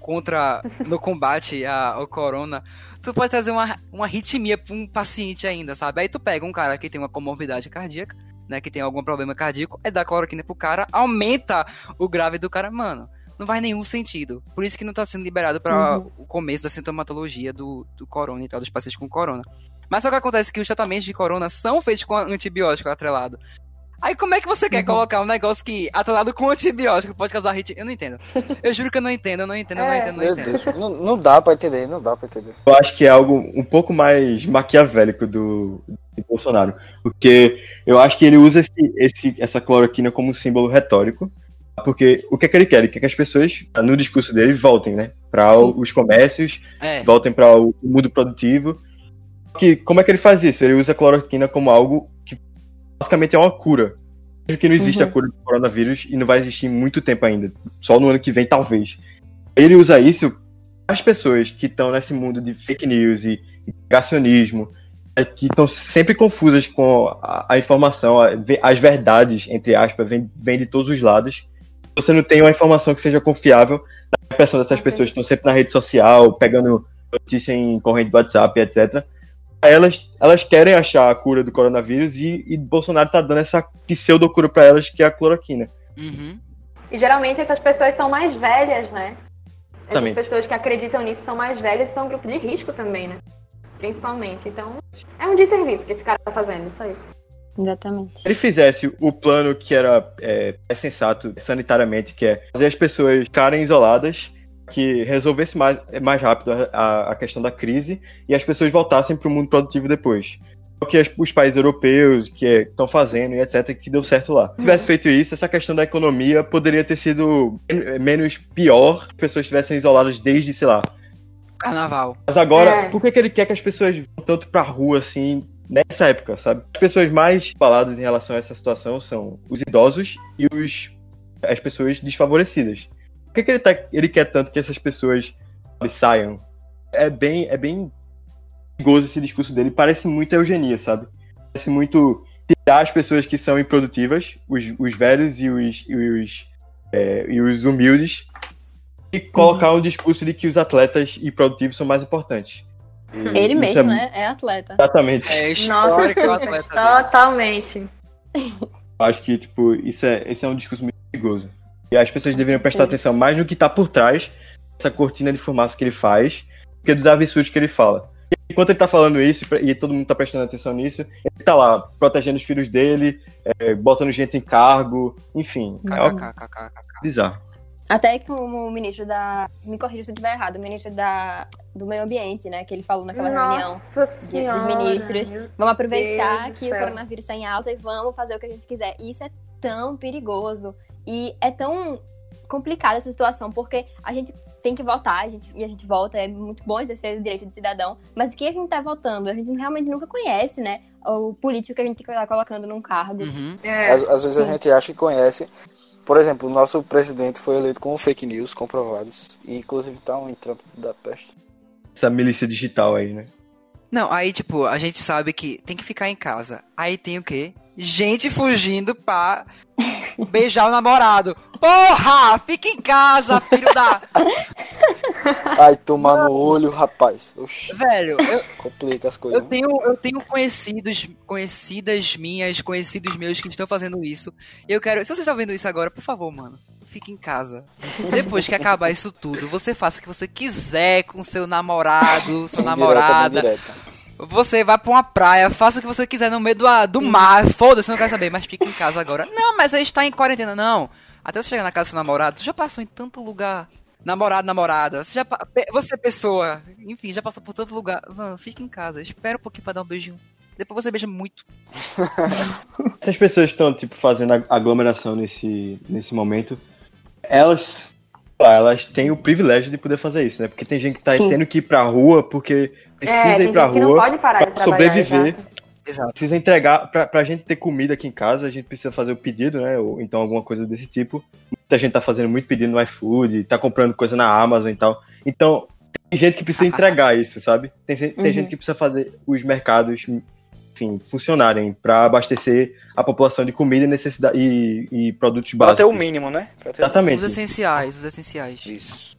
contra no combate a- ao corona, tu pode trazer uma, uma arritmia pra um paciente ainda, sabe? Aí tu pega um cara que tem uma comorbidade cardíaca, né, que tem algum problema cardíaco, aí dá cloroquina pro cara, aumenta o grave do cara, mano. Não faz nenhum sentido. Por isso que não tá sendo liberado para o começo da sintomatologia do, do corona e tal, dos pacientes com corona. Mas só que acontece que os tratamentos de corona são feitos com antibiótico atrelado. Aí como é que você quer colocar um negócio que atrelado com antibiótico pode causar arritmia? Eu não entendo. Eu juro que eu não entendo, eu não entendo, eu não É. entendo, não entendo. Deus, não, não dá pra entender, não dá pra entender. Eu acho que é algo um pouco mais maquiavélico do, do Bolsonaro. Porque eu acho que ele usa esse, esse- essa cloroquina como um símbolo retórico. Porque o que é que ele quer? Ele quer que as pessoas, no discurso dele, voltem, né? Para os comércios, É, voltem para o mundo produtivo. Que, como é que ele faz isso? Ele usa a cloroquina como algo que basicamente é uma cura. Mesmo que não existe Uhum. a cura do coronavírus e não vai existir muito tempo ainda. Só no ano que vem, talvez. Ele usa isso as pessoas que estão nesse mundo de fake news e negacionismo, é, que estão sempre confusas com a, a informação, a- as verdades, entre aspas, vêm vêm de todos os lados. Você não tem uma informação que seja confiável, dá a impressão dessas Ok. pessoas que estão sempre na rede social, pegando notícia em corrente do WhatsApp, etc. Elas, elas querem achar a cura do coronavírus e, e Bolsonaro tá dando essa pseudo-cura para elas, que é a cloroquina. uhum. E geralmente essas pessoas são mais velhas, né? Essas pessoas que acreditam nisso são mais velhas e são um grupo de risco também, né? Principalmente. Então, é um desserviço que esse cara tá fazendo, só isso. Exatamente. Se ele fizesse o plano que era é, é sensato sanitariamente, que é fazer as pessoas ficarem isoladas, que resolvesse mais, mais rápido a- a, a questão da crise e as pessoas voltassem para o mundo produtivo depois. O que as- os países europeus que estão fazendo e etc, que deu certo lá. Se tivesse feito isso, essa questão da economia poderia ter sido men- menos pior, se as pessoas estivessem isoladas desde, sei lá, Carnaval. mas agora, É. por que, que ele quer que as pessoas vão tanto pra rua assim, nessa época, sabe? As pessoas mais faladas em relação a essa situação são os idosos e os, as pessoas desfavorecidas. Por que, que ele, tá, ele quer tanto que essas pessoas saiam? É bem, é bem perigoso esse discurso dele. Parece muito eugenia, sabe? Parece muito tirar as pessoas que são improdutivas, os, os velhos e os, e os, é, e os humildes, e colocar um discurso de que os atletas e produtivos são mais importantes. E Ele isso mesmo, é- né? É atleta. Exatamente. É histórico o atleta. Totalmente. Acho que, tipo, isso é, esse é um discurso muito perigoso. E as pessoas deveriam prestar atenção mais no que tá por trás dessa cortina de fumaça que ele faz, do que dos absurdos que ele fala. E enquanto ele tá falando isso, e todo mundo tá prestando atenção nisso, ele tá lá, protegendo os filhos dele, é, botando gente em cargo, enfim. É bizarro. Até como o ministro da. Me corrija se eu estiver errado, o ministro da, do meio ambiente, né? Que ele falou naquela reunião. Nossa de- senhora. dos ministros. Vamos aproveitar Deus que o coronavírus está em alta e vamos fazer o que a gente quiser. Isso é tão perigoso. E é tão complicada essa situação, porque a gente tem que votar, a gente, e a gente vota, é muito bom exercer o direito de cidadão, mas o que a gente tá votando? A gente realmente nunca conhece, né? O político que a gente tá colocando num cargo. Uhum. É. Às, às vezes a Sim. gente acha que conhece. Por exemplo, o nosso presidente foi eleito com fake news comprovados. E inclusive tá um em Trump da peste. Essa milícia digital aí, né? Não, aí, tipo, a gente sabe que tem que ficar em casa. Aí tem o quê? Gente fugindo pra beijar o namorado. Porra! Fica em casa, filho da. Ai, tomar no olho, rapaz. Oxi, Velho, eu, complica as coisas. eu tenho, eu tenho conhecidos, conhecidas minhas, conhecidos meus que estão fazendo isso. Eu quero. Se você está vendo isso agora, por favor, mano. Fique em casa. Depois que acabar isso tudo, você faça o que você quiser com seu namorado, sua Bem namorada. direta, bem direta. Você vai pra uma praia, faça o que você quiser no meio do, do mar. Foda-se, não quero saber, mas fica em casa agora. Não, mas aí está em quarentena. Não. Até você chegar na casa do seu namorado, você já passou em tanto lugar. Namorado, namorada. Você já. Você, pessoa. Enfim, já passou por tanto lugar. Mano, fica em casa. Espera um pouquinho pra dar um beijinho. Depois você beija muito. Essas pessoas estão, tipo, fazendo ag- aglomeração nesse, nesse momento, elas, elas têm o privilégio de poder fazer isso, né? Porque tem gente que tá Sim. tendo que ir pra rua porque precisa É, tem ir pra gente que não rua pode parar de pra sobreviver. exato. Exato. precisa entregar, pra, pra gente ter comida aqui em casa, a gente precisa fazer o pedido, né? Ou então alguma coisa desse tipo. Muita gente tá fazendo muito pedido no iFood, tá comprando coisa na Amazon e tal. Então, tem gente que precisa entregar isso, sabe? Tem, gente- tem Uhum. gente que precisa fazer os mercados, enfim, funcionarem pra abastecer a população de comida e necessidade e, e produtos Pra básicos. ter o mínimo, né? Pra Exatamente. Os essenciais, os essenciais. Isso.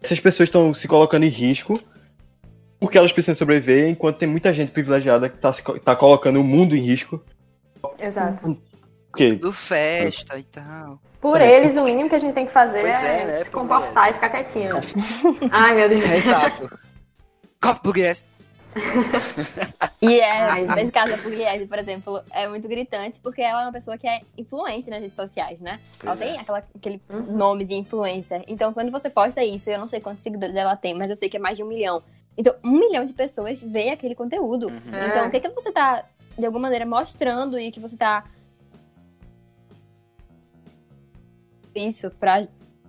Essas pessoas estão se colocando em risco porque elas precisam sobreviver, enquanto tem muita gente privilegiada que tá, co- tá colocando o mundo em risco. Exato. Porque Do festa e tal. Por É. eles, o mínimo que a gente tem que fazer Pois é, é, né, se por comportar e ficar quietinho. Ai, meu Deus. É, exato. Copo burguês. E é, Ai, nesse caso, a Pugliese, por exemplo, é muito gritante porque ela é uma pessoa que é influente nas redes sociais, né? Pois ela tem é. aquela, aquele Uhum. nome de influencer. Então, quando você posta isso, eu não sei quantos seguidores ela tem, mas eu sei que é mais de um milhão. Então, um milhão de pessoas vê aquele conteúdo. Uhum. Então, o que, que você tá, de alguma maneira, mostrando e que você tá. Isso pra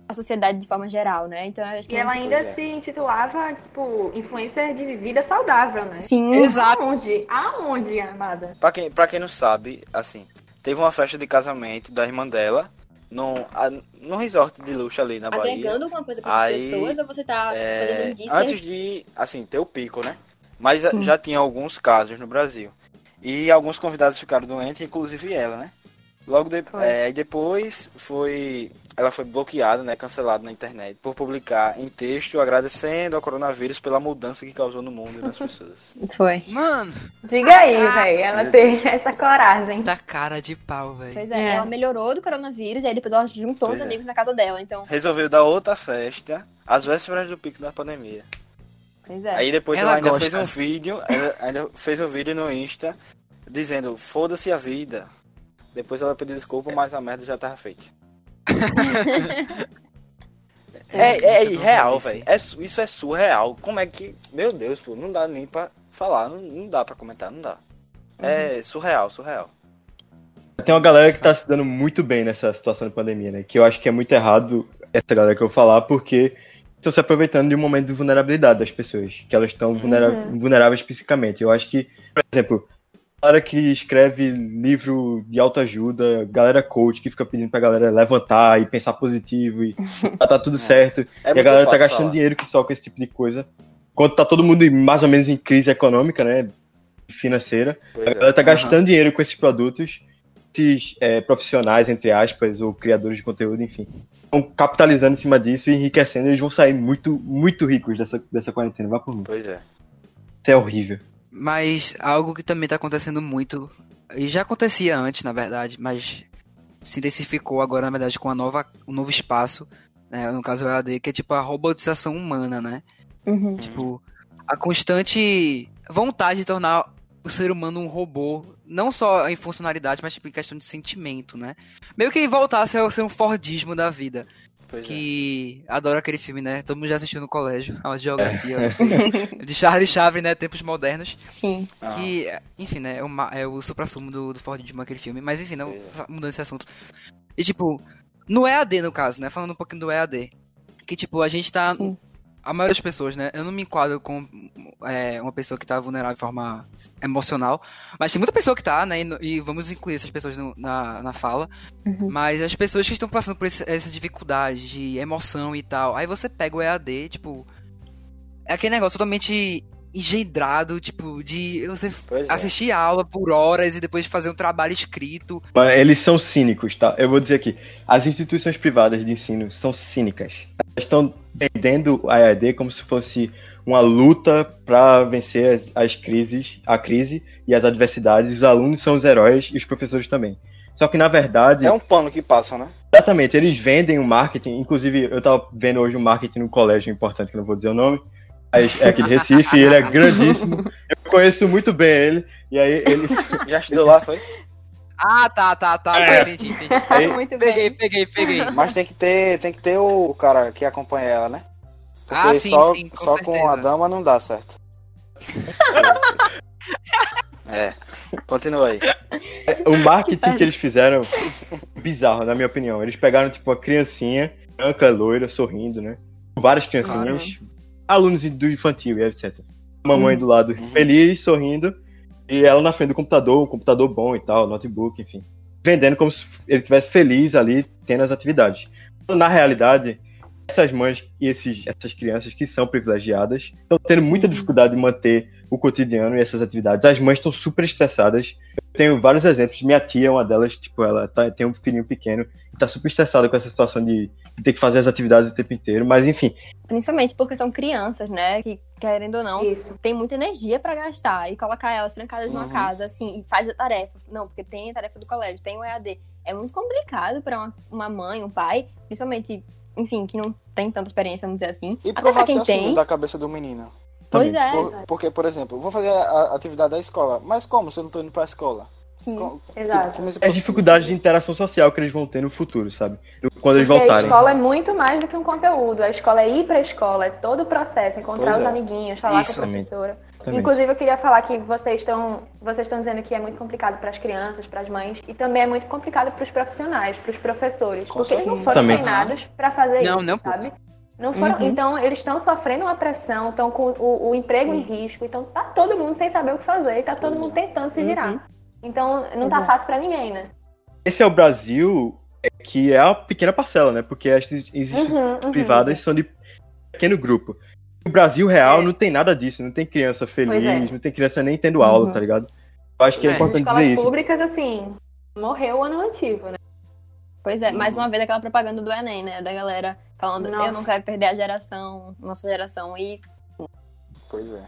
a sociedade de forma geral, né? Então, eu acho que. E é ela ainda é. se intitulava, tipo, influencer de vida saudável, né? Sim, Exato. Aonde? Aonde, amada? Pra quem, pra quem não sabe, assim, teve uma festa de casamento da irmã dela num, a, num resort de luxo ali na Bahia. agregando alguma coisa para as pessoas ou você tá É, fazendo antes de, assim, ter o pico, né? Mas Sim. já tinha alguns casos no Brasil. E alguns convidados ficaram doentes, inclusive ela, né? Logo de, é, e depois foi. Ela foi bloqueada, né? Cancelada na internet por publicar em texto agradecendo ao coronavírus pela mudança que causou no mundo e nas pessoas. Foi. Mano, Diga aí, Ah, velho. Ela meu teve essa coragem. tá cara de pau, velho. Pois é, É. ela melhorou do coronavírus e aí depois ela juntou Pois os é. amigos na casa dela. Então, Resolveu dar outra festa às vésperas do pico da pandemia. pois é. Aí depois Ela ela, ainda gosta. fez um vídeo, ela ainda fez um vídeo no Insta dizendo foda-se a vida. Depois ela pediu desculpa, mas a merda já tava feita. É, é eu não irreal, velho. É isso é surreal. Como é que. Meu Deus, pô, não dá nem pra falar, não, não dá pra comentar, não dá. É surreal, surreal. Tem uma galera que tá se dando muito bem nessa situação de pandemia, né? Que eu acho que é muito errado essa galera que eu falar, porque estão se aproveitando de um momento de vulnerabilidade das pessoas, que elas estão vulnera- vulneráveis psicamente. Eu acho que, por exemplo, galera que escreve livro de autoajuda, galera coach que fica pedindo pra galera levantar e pensar positivo e tá, tá tudo certo. É e a galera tá gastando falar. dinheiro que só com esse tipo de coisa. Enquanto tá todo mundo mais ou menos em crise econômica, né? Financeira. Pois A é. galera tá Aham. gastando dinheiro com esses produtos, esses é, profissionais, entre aspas, ou criadores de conteúdo, enfim. Estão capitalizando em cima disso e enriquecendo, eles vão sair muito, muito ricos dessa, dessa quarentena. Vá por mim. Pois é. Isso é horrível. Mas algo que também tá acontecendo muito, e já acontecia antes, na verdade, mas se intensificou agora, na verdade, com a nova, um novo espaço, né, no caso o EAD, que é tipo a robotização humana, né? Uhum. Tipo, a constante vontade de tornar o ser humano um robô, não só em funcionalidade, mas tipo, em questão de sentimento, né? Meio que voltar a ser, a ser um Fordismo da vida. Pois é. que adoro aquele filme, né? Todo mundo já assistiu no colégio, aula de geografia, sei, de Charlie Chaplin, né? Tempos modernos. Sim. Ah, Que, enfim, né? É o, é o supra-sumo do, do Fordismo, aquele filme. Mas, enfim, não, mudando esse assunto. E, tipo, no EAD, no caso, né? Falando um pouquinho do EAD. Que, tipo, a gente tá... Sim. A maioria das pessoas, né? Eu não me enquadro com é, uma pessoa que tá vulnerável de forma emocional. Mas tem muita pessoa que tá, né? E, e vamos incluir essas pessoas no- na, na fala. Uhum. Mas as pessoas que estão passando por esse- essa dificuldade de emoção e tal. Aí você pega o EAD, tipo... É aquele negócio totalmente engendrado, tipo, de você Pois é. assistir a aula por horas e depois fazer um trabalho escrito. Eles são cínicos, tá? Eu vou dizer aqui, as instituições privadas de ensino são cínicas. Elas estão vendendo a EAD como se fosse uma luta para vencer as, as crises, a crise e as adversidades. Os alunos são os heróis e os professores também. Só que na verdade, É um pano que passa, né? exatamente, eles vendem o marketing. Inclusive, eu tava vendo hoje um marketing no colégio importante, que não vou dizer o nome. É aqui de Recife, ele é grandíssimo. Eu conheço muito bem ele. E aí ele. Já estudou lá, foi? Ah, tá, tá, tá. É. Entendi, entendi. Aí- Muito Peguei, bem. peguei, peguei. Mas tem que ter, tem que ter o cara que acompanha ela, né? Porque Ah, sim, só, sim, com só com certeza. a dama não dá certo. é. Continua aí. O marketing que eles fizeram, bizarro, na minha opinião. Eles pegaram, tipo, a criancinha, branca, loira, sorrindo, né? Várias criancinhas, alunos do infantil e etc. Mamãe do lado feliz, sorrindo, e ela na frente do computador, um computador bom e tal, notebook, enfim. Vendendo como se ele estivesse feliz ali, tendo as atividades. Na realidade, essas mães e esses, essas crianças que são privilegiadas estão tendo muita dificuldade de manter o cotidiano e essas atividades. As mães estão super estressadas. Eu tenho vários exemplos. Minha tia é uma delas, tipo, ela tá- tem um filhinho pequeno e tá super estressada com essa situação de ter que fazer as atividades o tempo inteiro. Mas enfim, Principalmente porque são crianças, né? Que, querendo ou não, Isso. tem muita energia pra gastar. E colocar elas trancadas numa Uhum. casa, assim, e faz a tarefa. Não, porque tem a tarefa do colégio, tem o EAD. É muito complicado pra uma, uma mãe, um pai, principalmente, enfim, que não tem tanta experiência, vamos dizer assim. E Até pra provar quem tem. da cabeça do menino. Pois também. é, Por- porque, por exemplo, vou fazer a atividade da escola. Mas como se eu não tô indo pra escola? Sim. Exato. isso é a dificuldade de interação social que eles vão ter no futuro, sabe? Quando eles Porque a voltarem. escola é muito mais do que um conteúdo. A escola é ir pra escola, é todo o processo, encontrar Pois os é. amiguinhos, falar Isso. com a professora. Exatamente. Inclusive, eu queria falar que vocês estão vocês estão dizendo que é muito complicado para as crianças, para as mães, e também é muito complicado para os profissionais, para os professores, Com porque eles não certeza. foram Exatamente. treinados para fazer Não, isso, não, sabe? Não foram, Uhum. Então, eles estão sofrendo uma pressão, estão com o, o emprego em risco, então tá todo mundo sem saber o que fazer, tá todo mundo tentando se virar. Uhum. Então, não tá Exato. fácil para ninguém, né? Esse é o Brasil, é, que é a pequena parcela, né? Porque as instituições Uhum, uhum. privadas são de pequeno grupo. O Brasil real É. não tem nada disso, não tem criança feliz, é. não tem criança nem tendo aula, Uhum. tá ligado? Eu acho que é, É. As importante escolas dizer isso. públicas, assim, morreu o ano letivo, né? Pois é, Uhum. mais uma vez aquela propaganda do Enem, né? Da galera falando, eu Nossa. não quero perder a geração, nossa geração. E Pois é.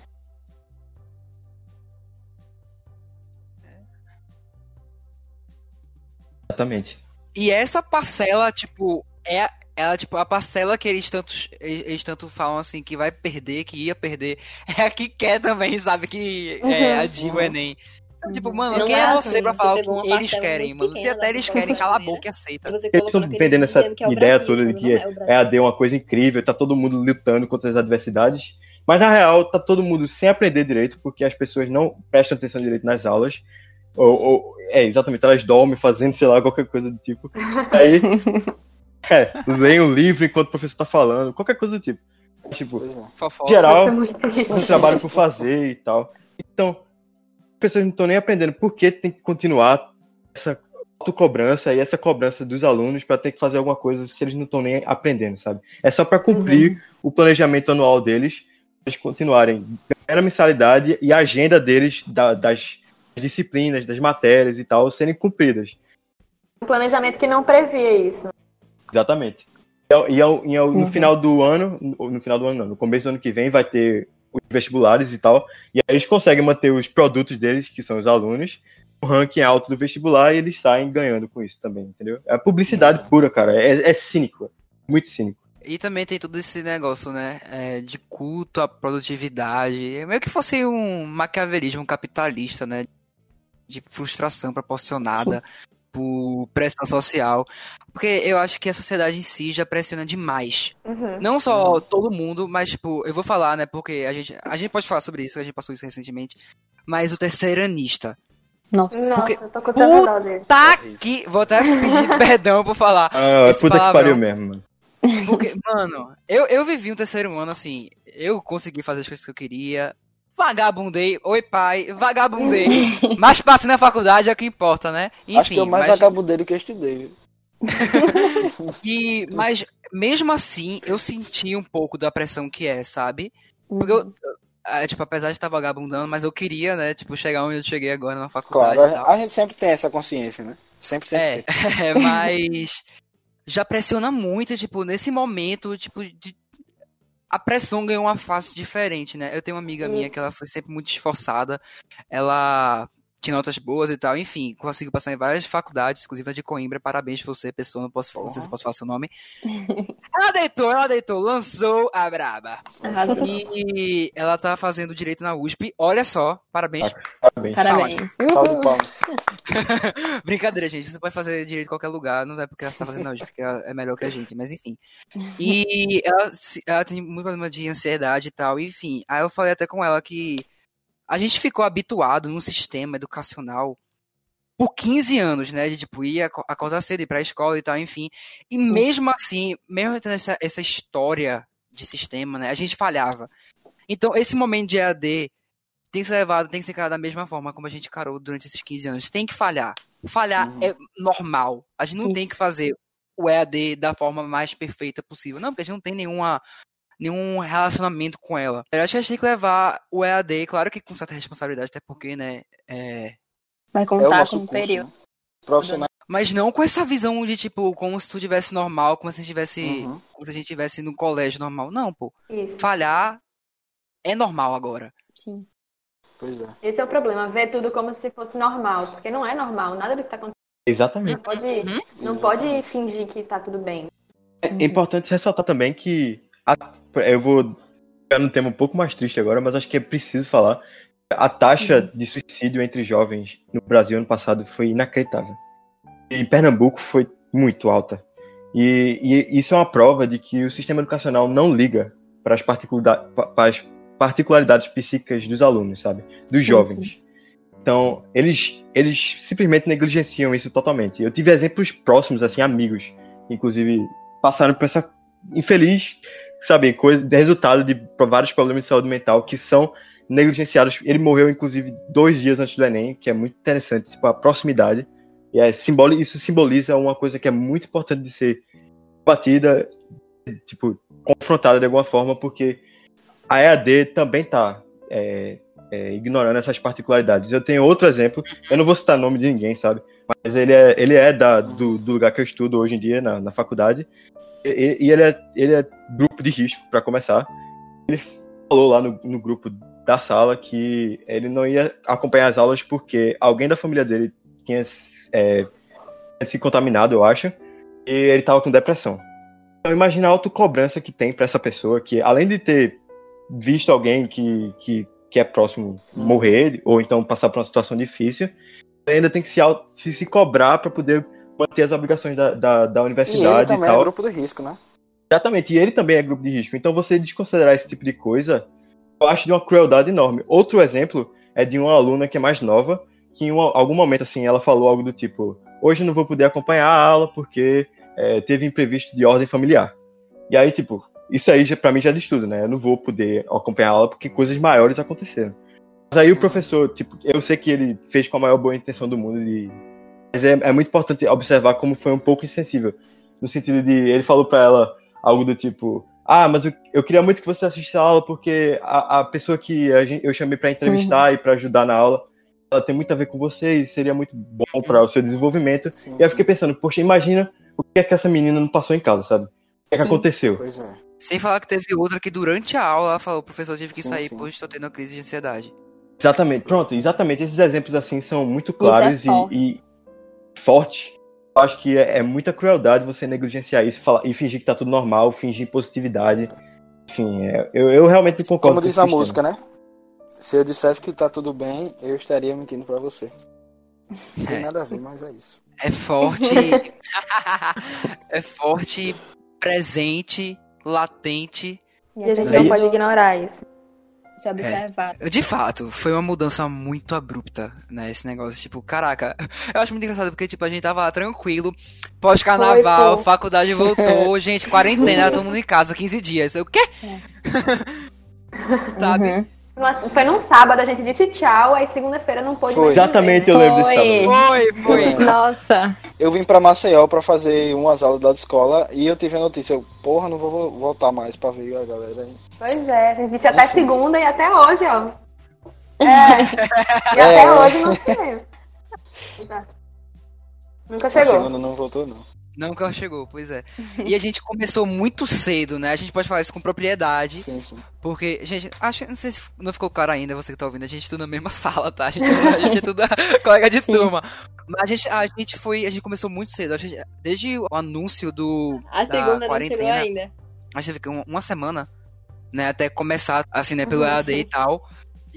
Exatamente. E essa parcela, tipo, é ela, tipo, a parcela que eles tanto, eles tanto falam assim que vai perder, que ia perder, é a que quer também, sabe? Que é Uhum. a Digo Uhum. Enem. Então, tipo, mano, Não quem é é você pra falar o que eles querem, mano? Se até eles querem, cala a boca e aceita. Eles estão vendendo essa é ideia Brasil, toda de quando que é o Brasil. EAD é uma coisa incrível, tá todo mundo lutando contra as adversidades. Mas na real, tá todo mundo sem aprender direito, porque as pessoas não prestam atenção direito nas aulas. Ou, ou- é, exatamente, elas dormem fazendo, sei lá, qualquer coisa do tipo. Aí, é, leem o livro enquanto o professor tá falando, qualquer coisa do tipo. Tipo, é. Fofoca. geral, um trabalho por fazer e tal. Então, as pessoas não estão nem aprendendo por que tem que continuar essa autocobrança e essa cobrança dos alunos para ter que fazer alguma coisa se eles não estão nem aprendendo, sabe? É só para cumprir o planejamento anual deles, pra eles continuarem a mensalidade e a agenda deles da- das disciplinas, das matérias e tal serem cumpridas. Um planejamento que não previa isso. Exatamente. E, ao- e ao- ao- no Uhum. final do ano, no final do ano não, no começo do ano que vem vai ter os vestibulares e tal, e aí eles conseguem manter os produtos deles, que são os alunos, um ranking alto do vestibular e eles saem ganhando com isso também, entendeu? É publicidade pura, cara, é, é cínico, muito cínico. E também tem todo esse negócio, né? é, de culto à produtividade. É meio que fosse um maquiavelismo capitalista, né? De frustração proporcionada por pressão social. Porque eu acho que a sociedade em si já pressiona demais. Uhum. Não só todo mundo, mas, tipo, eu vou falar, né? Porque a gente, a gente pode falar sobre isso, a gente passou isso recentemente. Mas o terceiranista. Nossa. Nossa, Porque- eu tô com. Tá Horrível. que. Vou até pedir perdão por falar. Ah, Esse puta que palavrão. pariu mesmo, mano. Porque, mano, eu, eu vivi um terceiro ano assim. Eu consegui fazer as coisas que eu queria. Vagabundei. Oi, pai. Vagabundei. mas passei na faculdade é o que importa, né? Enfim, Acho que eu mais mas, vagabundei do que eu estudei. e, mas mesmo assim, eu senti um pouco da pressão que é, sabe? Porque eu, é, tipo, apesar de estar vagabundando, mas eu queria, né, tipo, chegar onde eu cheguei agora na faculdade Claro, e tal. a, a gente sempre tem essa consciência, né? Sempre, sempre É, tem. é, mas já pressiona muito, tipo, nesse momento, tipo, de... a pressão ganhou uma face diferente, né? Eu tenho uma amiga minha Isso. que ela foi sempre muito esforçada, ela tinha notas boas e tal, enfim, conseguiu passar em várias faculdades, inclusive a de Coimbra, parabéns você, pessoa, não posso, não sei se posso falar seu nome. ela deitou, ela deitou, lançou a braba. Arrasou. E ela tá fazendo direito na USP, olha só, parabéns. Parabéns. Parabéns. Salve de palmas. Brincadeira, gente. Você pode fazer direito em qualquer lugar. Não é porque ela tá fazendo hoje, porque ela é melhor que a gente, mas enfim. E ela, ela tem muito problema de ansiedade e tal, enfim. Aí eu falei até com ela que a gente ficou habituado num sistema educacional por 15 anos, né? De tipo, ir aco- acordar cedo, ir pra escola e tal, enfim. E mesmo assim, mesmo tendo essa, essa história de sistema, né? A gente falhava. Então, esse momento de EAD tem que ser levado, tem que ser encarado da mesma forma como a gente encarou durante esses 15 anos. Tem que falhar. Falhar Uhum. é normal. A gente não tem Isso. que fazer o EAD da forma mais perfeita possível. Não, porque a gente não tem nenhuma, nenhum relacionamento com ela. Eu acho que a gente tem que levar o EAD, claro que com certa responsabilidade, até porque, né? é, Vai É o contar nosso com um curso, período. né? Profissional. Mas não com essa visão de, tipo, como se tu tivesse normal, como se a gente tivesse. Uhum. Como se a gente tivesse no colégio normal. Não, pô. Isso. Falhar é normal agora. Sim. Pois é. Esse é o problema, ver tudo como se fosse normal, porque não é normal, nada do que tá acontecendo. Não Exatamente. pode, Uhum. não pode fingir que tá tudo bem. É importante ressaltar também que a- eu vou ficar num tema um pouco mais triste agora, mas acho que é preciso falar. A taxa de suicídio entre jovens no Brasil ano passado foi inacreditável. E em Pernambuco foi muito alta. E, e isso é uma prova de que o sistema educacional não liga para as, particulida- pa- para as particularidades psíquicas dos alunos, sabe? Dos Sim, jovens. Então, eles, eles simplesmente negligenciam isso totalmente. Eu tive exemplos próximos, assim, amigos, inclusive passaram por essa infeliz, sabe, coisa, resultado de vários problemas de saúde mental que são negligenciados. Ele morreu, inclusive, dois dias antes do Enem, que é muito interessante, tipo, a proximidade. E é simboli isso simboliza uma coisa que é muito importante de ser batida, tipo, confrontada de alguma forma, porque a EAD também está ignorando essas particularidades. Eu tenho outro exemplo, eu não vou citar nome de ninguém, sabe? Mas ele é, ele é da, do, do lugar que eu estudo hoje em dia, na, na faculdade. E, e ele, é, ele é grupo de risco, para começar. Ele falou lá no, no grupo da sala que ele não ia acompanhar as aulas porque alguém da família dele tinha é, se contaminado, eu acho, e ele tava com depressão. Então imagina a autocobrança que tem para essa pessoa que, além de ter visto alguém que, que, que é próximo morrer, ou então passar por uma situação difícil, ainda tem que se, se, se cobrar para poder manter as obrigações da, da, da E ele universidade e, também é tal. grupo de risco, né? Exatamente, e ele também é grupo de risco. Então você desconsiderar esse tipo de coisa, eu acho de uma crueldade enorme. Outro exemplo é de uma aluna que é mais nova, que em um- algum momento assim ela falou algo do tipo: hoje eu não vou poder acompanhar a aula porque é, teve imprevisto de ordem familiar. E aí, tipo, isso aí já, pra mim já diz tudo, né? Eu não vou poder acompanhar a aula porque coisas maiores aconteceram. Mas aí o professor, tipo, eu sei que ele fez com a maior boa intenção do mundo, de... mas é, é muito importante observar como foi um pouco insensível. No sentido de, ele falou pra ela algo do tipo, ah, mas eu, eu queria muito que você assistisse a aula porque a, a pessoa que a gente, eu chamei pra entrevistar e pra ajudar na aula, ela tem muito a ver com você e seria muito bom para o seu desenvolvimento. Sim, E eu fiquei pensando, poxa, imagina o que é que essa menina não passou em casa, sabe? O que é que Sim. aconteceu? Pois é. Sem falar que teve outra que durante a aula ela falou, professor, eu tive que Sim, sair, sim. pois estou tendo uma crise de ansiedade. Exatamente, pronto, exatamente. Esses exemplos assim são muito claros é forte. e, e fortes. Eu acho que é, é muita crueldade você negligenciar isso falar, e fingir que tá tudo normal, fingir positividade. Enfim, é, eu, eu realmente concordo Como com diz a sistema. música, né? Se eu dissesse que tá tudo bem, eu estaria mentindo pra você. Não tem É. nada a ver, mas é isso. É forte. é forte, presente, latente. E a gente É não pode ignorar isso. se observar. De fato, foi uma mudança muito abrupta, né? Esse negócio, tipo, caraca. Eu acho muito engraçado porque, tipo, a gente tava lá tranquilo, pós-carnaval, faculdade voltou, gente, quarentena, todo mundo em casa, 15 dias. Eu, o quê? Sabe? Uhum. Foi num sábado, a gente disse tchau, aí segunda-feira não pôde Foi. Exatamente, eu lembro desse Foi. sábado. Foi, foi. Nossa. Eu vim pra Maceió pra fazer umas aulas da escola e eu tive a notícia, eu, porra, não vou vo- voltar mais pra ver a galera aí. Pois é, a gente disse até Enfim. segunda e até hoje, ó. É. E até É. hoje não veio. Tá. Nunca A chegou. segunda não voltou, não. Nunca chegou, pois é. E a gente começou muito cedo, né? A gente pode falar isso com propriedade. Sim, sim. Porque, gente, acho não sei se não ficou claro ainda, você que tá ouvindo, a gente estuda na mesma sala, tá? A gente, a gente é tudo colega de Sim. turma. Mas a gente, a gente foi, a gente começou muito cedo. A gente- desde o anúncio do. A da segunda não chegou ainda. A gente ficou uma, uma semana, né? Até começar, assim, né, pelo Uhum. EAD e tal.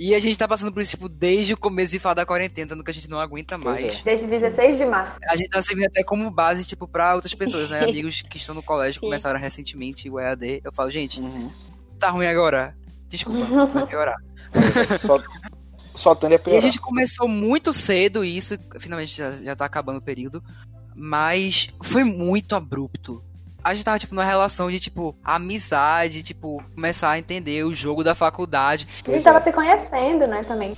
E a gente tá passando por isso, tipo, desde o começo de falar da quarentena, tanto que a gente não aguenta Pois mais. é. Desde 16 de março. A gente tá servindo até como base, tipo, pra outras pessoas, né? Amigos que estão no colégio, Sim. começaram recentemente o EAD. Eu falo, gente, Uhum. tá ruim agora. Desculpa, vai piorar. Só, só tende a E a gente começou muito cedo isso, finalmente já, já tá acabando o período, mas foi muito abrupto. A gente tava, tipo, numa relação de, tipo, amizade, tipo, começar a entender o jogo da faculdade. A gente tava é. se conhecendo, né, também.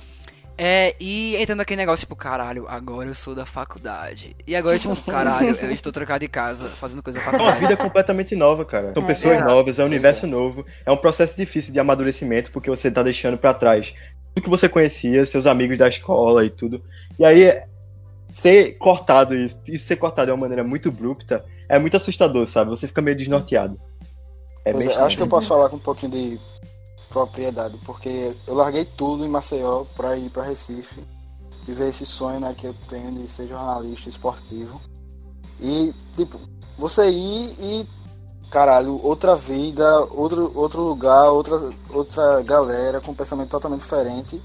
É, e entrando naquele negócio, tipo, caralho, agora eu sou da faculdade. E agora, tipo, caralho, eu estou trocado de casa, fazendo coisa da É uma faculdade. vida completamente nova, cara. São É. pessoas Exato. novas, é um universo novo. É um processo difícil de amadurecimento, porque você tá deixando pra trás tudo que você conhecia, seus amigos da escola e tudo. E aí, ser cortado isso, isso ser cortado de uma maneira muito abrupta, é muito assustador, sabe? Você fica meio desnorteado. É bem é, acho que eu posso falar com um pouquinho de propriedade, porque eu larguei tudo em Maceió pra ir pra Recife, viver esse sonho né, que eu tenho de ser jornalista esportivo. E, tipo, você ir e, caralho, outra vida, outro, outro lugar, outra, outra galera com um pensamento totalmente diferente,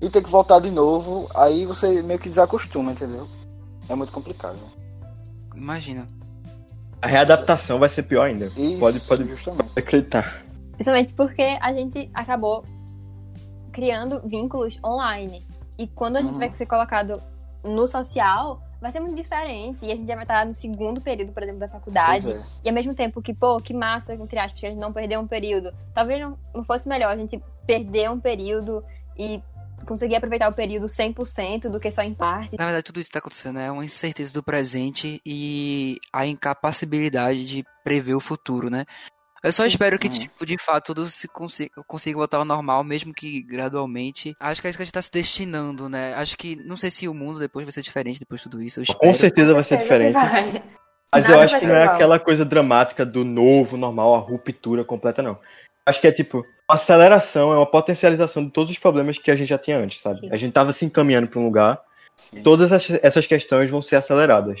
e ter que voltar de novo, aí você meio que desacostuma, entendeu? É muito complicado. Né? Imagina. A readaptação vai ser pior ainda. Isso, Pode, pode justamente. acreditar. Principalmente porque a gente acabou criando vínculos online. E quando a gente Uhum. vai ser colocado no social, vai ser muito diferente. E a gente já vai estar no segundo período, por exemplo, da faculdade. É. E ao mesmo tempo que, pô, que massa, entre aspas, que a gente não perdeu um período. Talvez não, não fosse melhor a gente perder um período e conseguir aproveitar o período 100% do que só em parte. Na verdade, tudo isso que tá acontecendo é uma incerteza do presente e a incapacidade de prever o futuro, né? Eu só espero que, Uhum. tipo, de fato, tudo se consiga, consiga voltar ao normal, mesmo que gradualmente. Acho que é isso que a gente tá se destinando, né? Acho que, não sei se o mundo depois vai ser diferente depois de tudo isso. Com certeza vai ser diferente. Vai. Mas Nada eu acho que não é igual. aquela coisa dramática do novo, normal, a ruptura completa, não. Acho que é tipo, aceleração, é uma potencialização de todos os problemas que a gente já tinha antes, sabe? Sim. A gente tava se encaminhando para um lugar, Sim. todas as- essas questões vão ser aceleradas.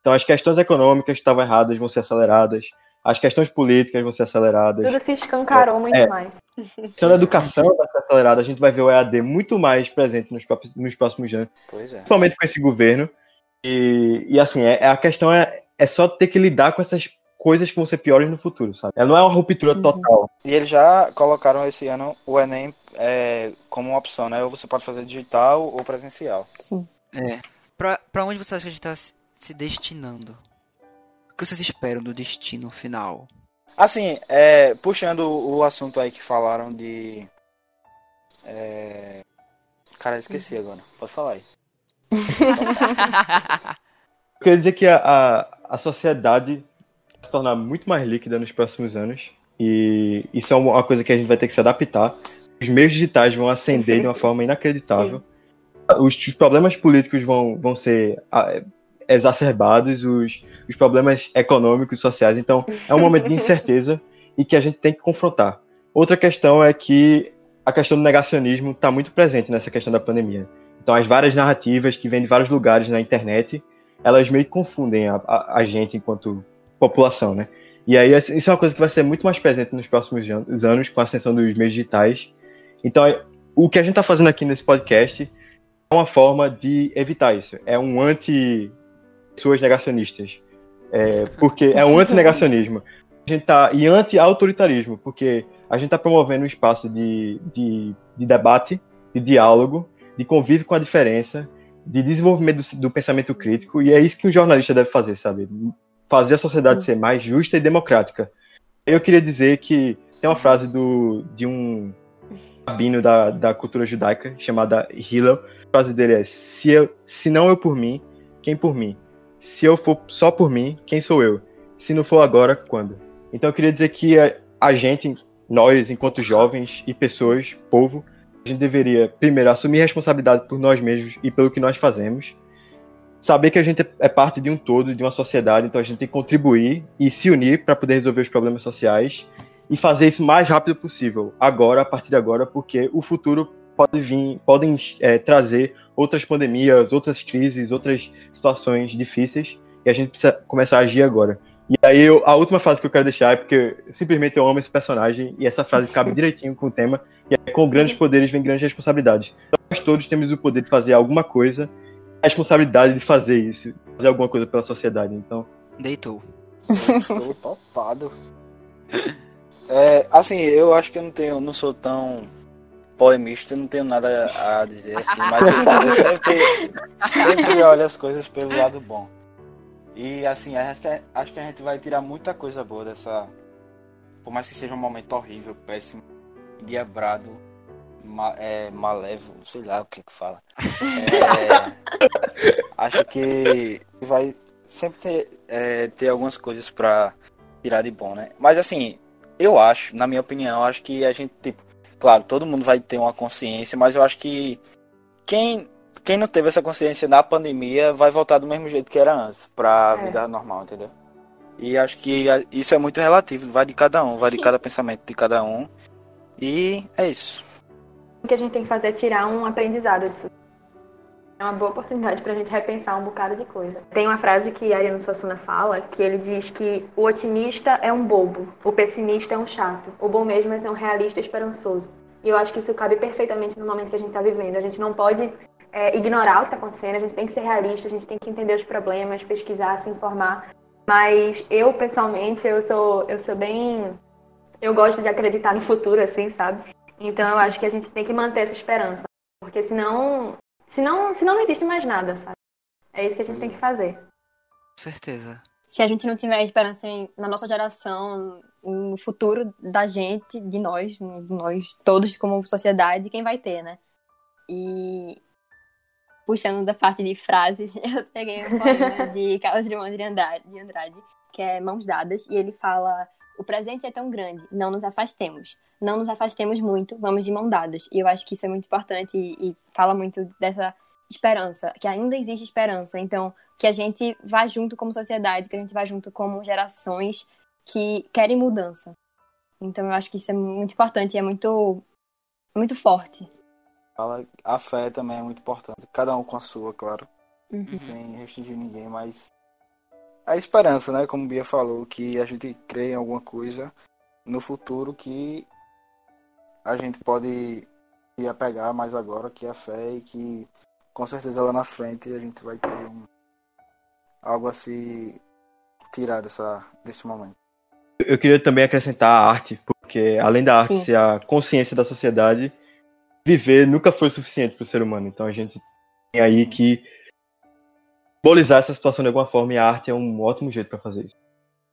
Então as questões econômicas que estavam erradas vão ser aceleradas, as questões políticas vão ser aceleradas, Tudo se escancarou muito É. mais. a questão da educação vai ser acelerada, a gente vai ver o EAD muito mais presente nos, próprios- nos próximos anos, Pois é. principalmente com esse governo. E, e assim, é, a questão é, é só ter que lidar com essas coisas que vão ser piores no futuro, sabe? Ela não é uma ruptura Uhum. total. E eles já colocaram esse ano o Enem é, como uma opção, né? Ou você pode fazer digital ou presencial. Sim. É. Pra, pra onde você acha que a gente tá se, destinando? O que vocês esperam do destino final? Assim, é, puxando o assunto aí que falaram de. É... Cara, esqueci agora. Pode falar aí. Eu queria dizer que a, a, a sociedade se tornar muito mais líquida nos próximos anos. E isso é uma coisa que a gente vai ter que se adaptar. Os meios digitais vão ascender de uma forma inacreditável. Os, os problemas políticos vão, vão ser ah, exacerbados, os, os problemas econômicos e sociais. Então, é um momento de incerteza e que a gente tem que confrontar. Outra questão é que a questão do negacionismo está muito presente nessa questão da pandemia. Então, as várias narrativas que vêm de vários lugares na internet, elas meio que confundem a, a, a gente enquanto população, né? E aí, isso é uma coisa que vai ser muito mais presente nos próximos an- anos com a ascensão dos meios digitais. Então, o que a gente está fazendo aqui nesse podcast é uma forma de evitar isso. É um anti-pessoas negacionistas. É, porque é um anti-negacionismo. A gente tá, e anti-autoritarismo, porque a gente está promovendo um espaço de, de, de debate, de diálogo, de convívio com a diferença, de desenvolvimento do, do pensamento crítico, e é isso que um jornalista deve fazer, sabe? Fazer a sociedade ser mais justa e democrática. Eu queria dizer que tem uma frase do, de um rabino da, da cultura judaica, chamada Hillel. A frase dele é: se, eu, se não eu por mim, quem por mim? Se eu for só por mim, quem sou eu? Se não for agora, quando? Então eu queria dizer que a, a gente, nós, enquanto jovens e pessoas, povo, a gente deveria, primeiro, assumir responsabilidade por nós mesmos e pelo que nós fazemos. Saber que a gente é parte de um todo, de uma sociedade, então a gente tem que contribuir e se unir para poder resolver os problemas sociais e fazer isso o mais rápido possível, agora, a partir de agora, porque o futuro pode vir, podem é, trazer outras pandemias, outras crises, outras situações difíceis e a gente precisa começar a agir agora. E aí, eu, a última frase que eu quero deixar é porque simplesmente eu amo esse personagem e essa frase cabe direitinho com o tema, que é com grandes poderes vem grandes responsabilidades. Então, nós todos temos o poder de fazer alguma coisa, responsabilidade de fazer isso, fazer alguma coisa pela sociedade. Então, Deitou. Estou topado. É, assim, eu acho que eu não tenho, não sou tão poemista, não tenho nada a dizer assim, mas eu sempre, sempre olho as coisas pelo lado bom. E assim, acho que, acho que a gente vai tirar muita coisa boa dessa. Por mais que seja um momento horrível, péssimo, diabrado, ma, é, malévolo, sei lá o que que fala. É, acho que vai sempre ter, é, ter algumas coisas pra tirar de bom, né? Mas assim, eu acho, na minha opinião, acho que a gente, tipo, claro, todo mundo vai ter uma consciência, mas eu acho que quem, quem não teve essa consciência na pandemia vai voltar do mesmo jeito que era antes, pra É. vida normal, entendeu? E acho que isso é muito relativo, vai de cada um, vai de cada pensamento de cada um. E é isso. O que a gente tem que fazer é tirar um aprendizado disso. É uma boa oportunidade pra gente repensar um bocado de coisa. Tem uma frase que Ariano Suassuna fala, que ele diz que o otimista é um bobo, o pessimista é um chato, o bom mesmo é ser um realista esperançoso. E eu acho que isso cabe perfeitamente no momento que a gente está vivendo. A gente não pode é, ignorar o que está acontecendo, a gente tem que ser realista, a gente tem que entender os problemas, pesquisar, se informar. Mas eu, pessoalmente, eu sou, eu sou bem... Eu gosto de acreditar no futuro, assim, sabe? Então eu acho que a gente tem que manter essa esperança. Porque senão, senão, senão não existe mais nada, sabe? É isso que a gente tem que fazer. Com certeza. Se a gente não tiver esperança em- na nossa geração, no futuro da gente, de nós, nós todos como sociedade, quem vai ter, né? E puxando da parte de frases, eu peguei um poema de Carlos Drummond de Andrade, de Andrade, que é Mãos Dadas, e ele fala: O presente é tão grande, não nos afastemos. Não nos afastemos muito, vamos de mão dadas. E eu acho que isso é muito importante e, e fala muito dessa esperança, que ainda existe esperança. Então, que a gente vá junto como sociedade, que a gente vá junto como gerações que querem mudança. Então, eu acho que isso é muito importante e é muito, muito forte. A fé também é muito importante. Cada um com a sua, claro. Uhum. Sem restringir ninguém, mas. A esperança, né? Como o Bia falou, que a gente crê em alguma coisa no futuro que a gente pode se apegar mais agora, que é a fé, e que com certeza lá na frente a gente vai ter um, algo a se tirar dessa, desse momento. eu queria também acrescentar a arte, porque além da arte Sim. ser a consciência da sociedade, viver nunca foi suficiente para o ser humano. Então a gente tem aí que simbolizar essa situação de alguma forma e a arte é um ótimo jeito para fazer isso.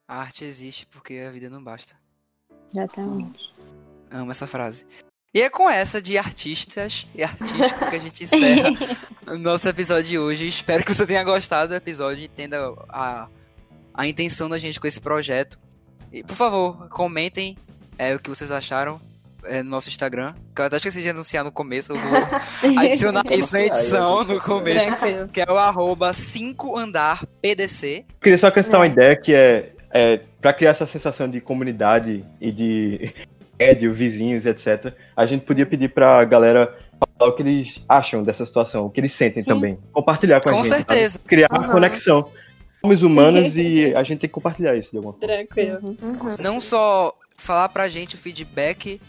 A arte existe porque a vida não basta. Exatamente. Amo essa frase. E é com essa de artistas e artístico que a gente encerra o nosso episódio de hoje. Espero que você tenha gostado do episódio e entenda a, a intenção da gente com esse projeto. E, por favor, comentem é, o que vocês acharam é, no nosso Instagram. Que eu até esqueci de anunciar no começo. Eu vou adicionar isso na edição no começo. Tranquilo. Que é o arroba 5andar PDC. Eu queria só acrescentar uma É. ideia que é, é para criar essa sensação de comunidade e de prédio, vizinhos, etc. A gente podia pedir pra galera falar o que eles acham dessa situação, o que eles sentem Sim. também. Compartilhar com, a Com gente. sabe? certeza. Criar Aham. conexão. Somos humanos e a gente tem que compartilhar isso de alguma forma. Tranquilo. Uhum. Não só falar pra gente o feedback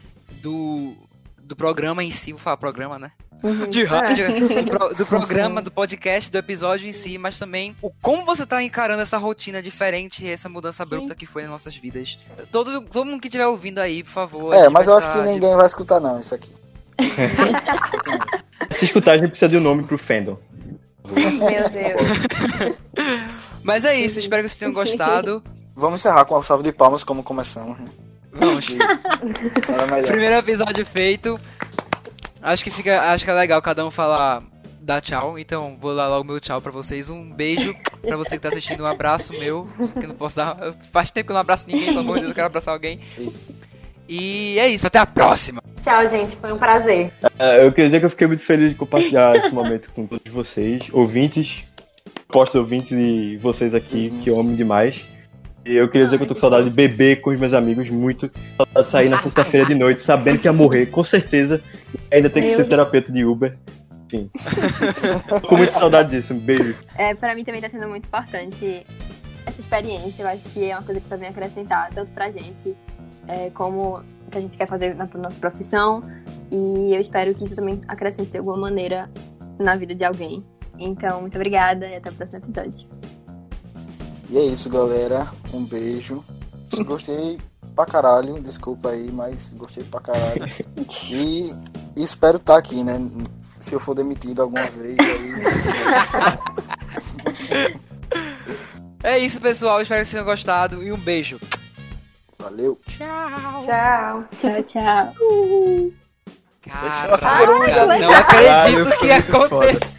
do, do programa em si, vou falar programa, né? Uhum. De rádio, do, pro- do programa, do podcast, do episódio em si, mas também o como você tá encarando essa rotina diferente, essa mudança Sim. abrupta que foi nas nossas vidas. Todo, todo mundo que estiver ouvindo aí, por favor. É, mas eu acho que ninguém vai escutar não isso aqui. Se escutar, a gente precisa de um nome pro fandom. Meu Deus. Mas é isso, espero que vocês tenham gostado. Vamos encerrar com a salva de palmas como começamos. Vamos. Primeiro episódio feito. Acho que fica, acho que é legal cada um falar dar tchau. Então vou dar logo meu tchau pra vocês. Um beijo pra você que tá assistindo. Um abraço meu, que não posso dar. Faz tempo que eu não abraço ninguém, pelo amor de Deus, eu quero abraçar alguém. E é isso, até a próxima. Tchau, gente. Foi um prazer. É, eu queria dizer que eu fiquei muito feliz de compartilhar esse momento com todos vocês, ouvintes, postos ouvintes e vocês aqui, que eu amo demais. Eu queria dizer que eu tô com saudade de beber com os meus amigos, muito. Saudade de sair na sexta-feira de noite, sabendo que ia morrer, com certeza. Ainda tem que Meu ser terapeuta de Uber. Enfim. Com muita saudade disso. Um beijo. É, pra mim também tá sendo muito importante essa experiência. Eu acho que é uma coisa que só vem acrescentar, tanto pra gente, é, como que a gente quer fazer na nossa profissão. E eu espero que isso também acrescente de alguma maneira na vida de alguém. Então, muito obrigada e até o próximo episódio. E é isso, galera. Um beijo. Gostei pra caralho. Desculpa aí, mas gostei pra caralho. E, e espero estar aqui, né? Se eu for demitido alguma vez aí. É isso, pessoal. Espero que vocês tenham gostado. E um beijo. Valeu. Tchau. Tchau, tchau. Caraca, não legal. acredito Caralho, que aconteceu.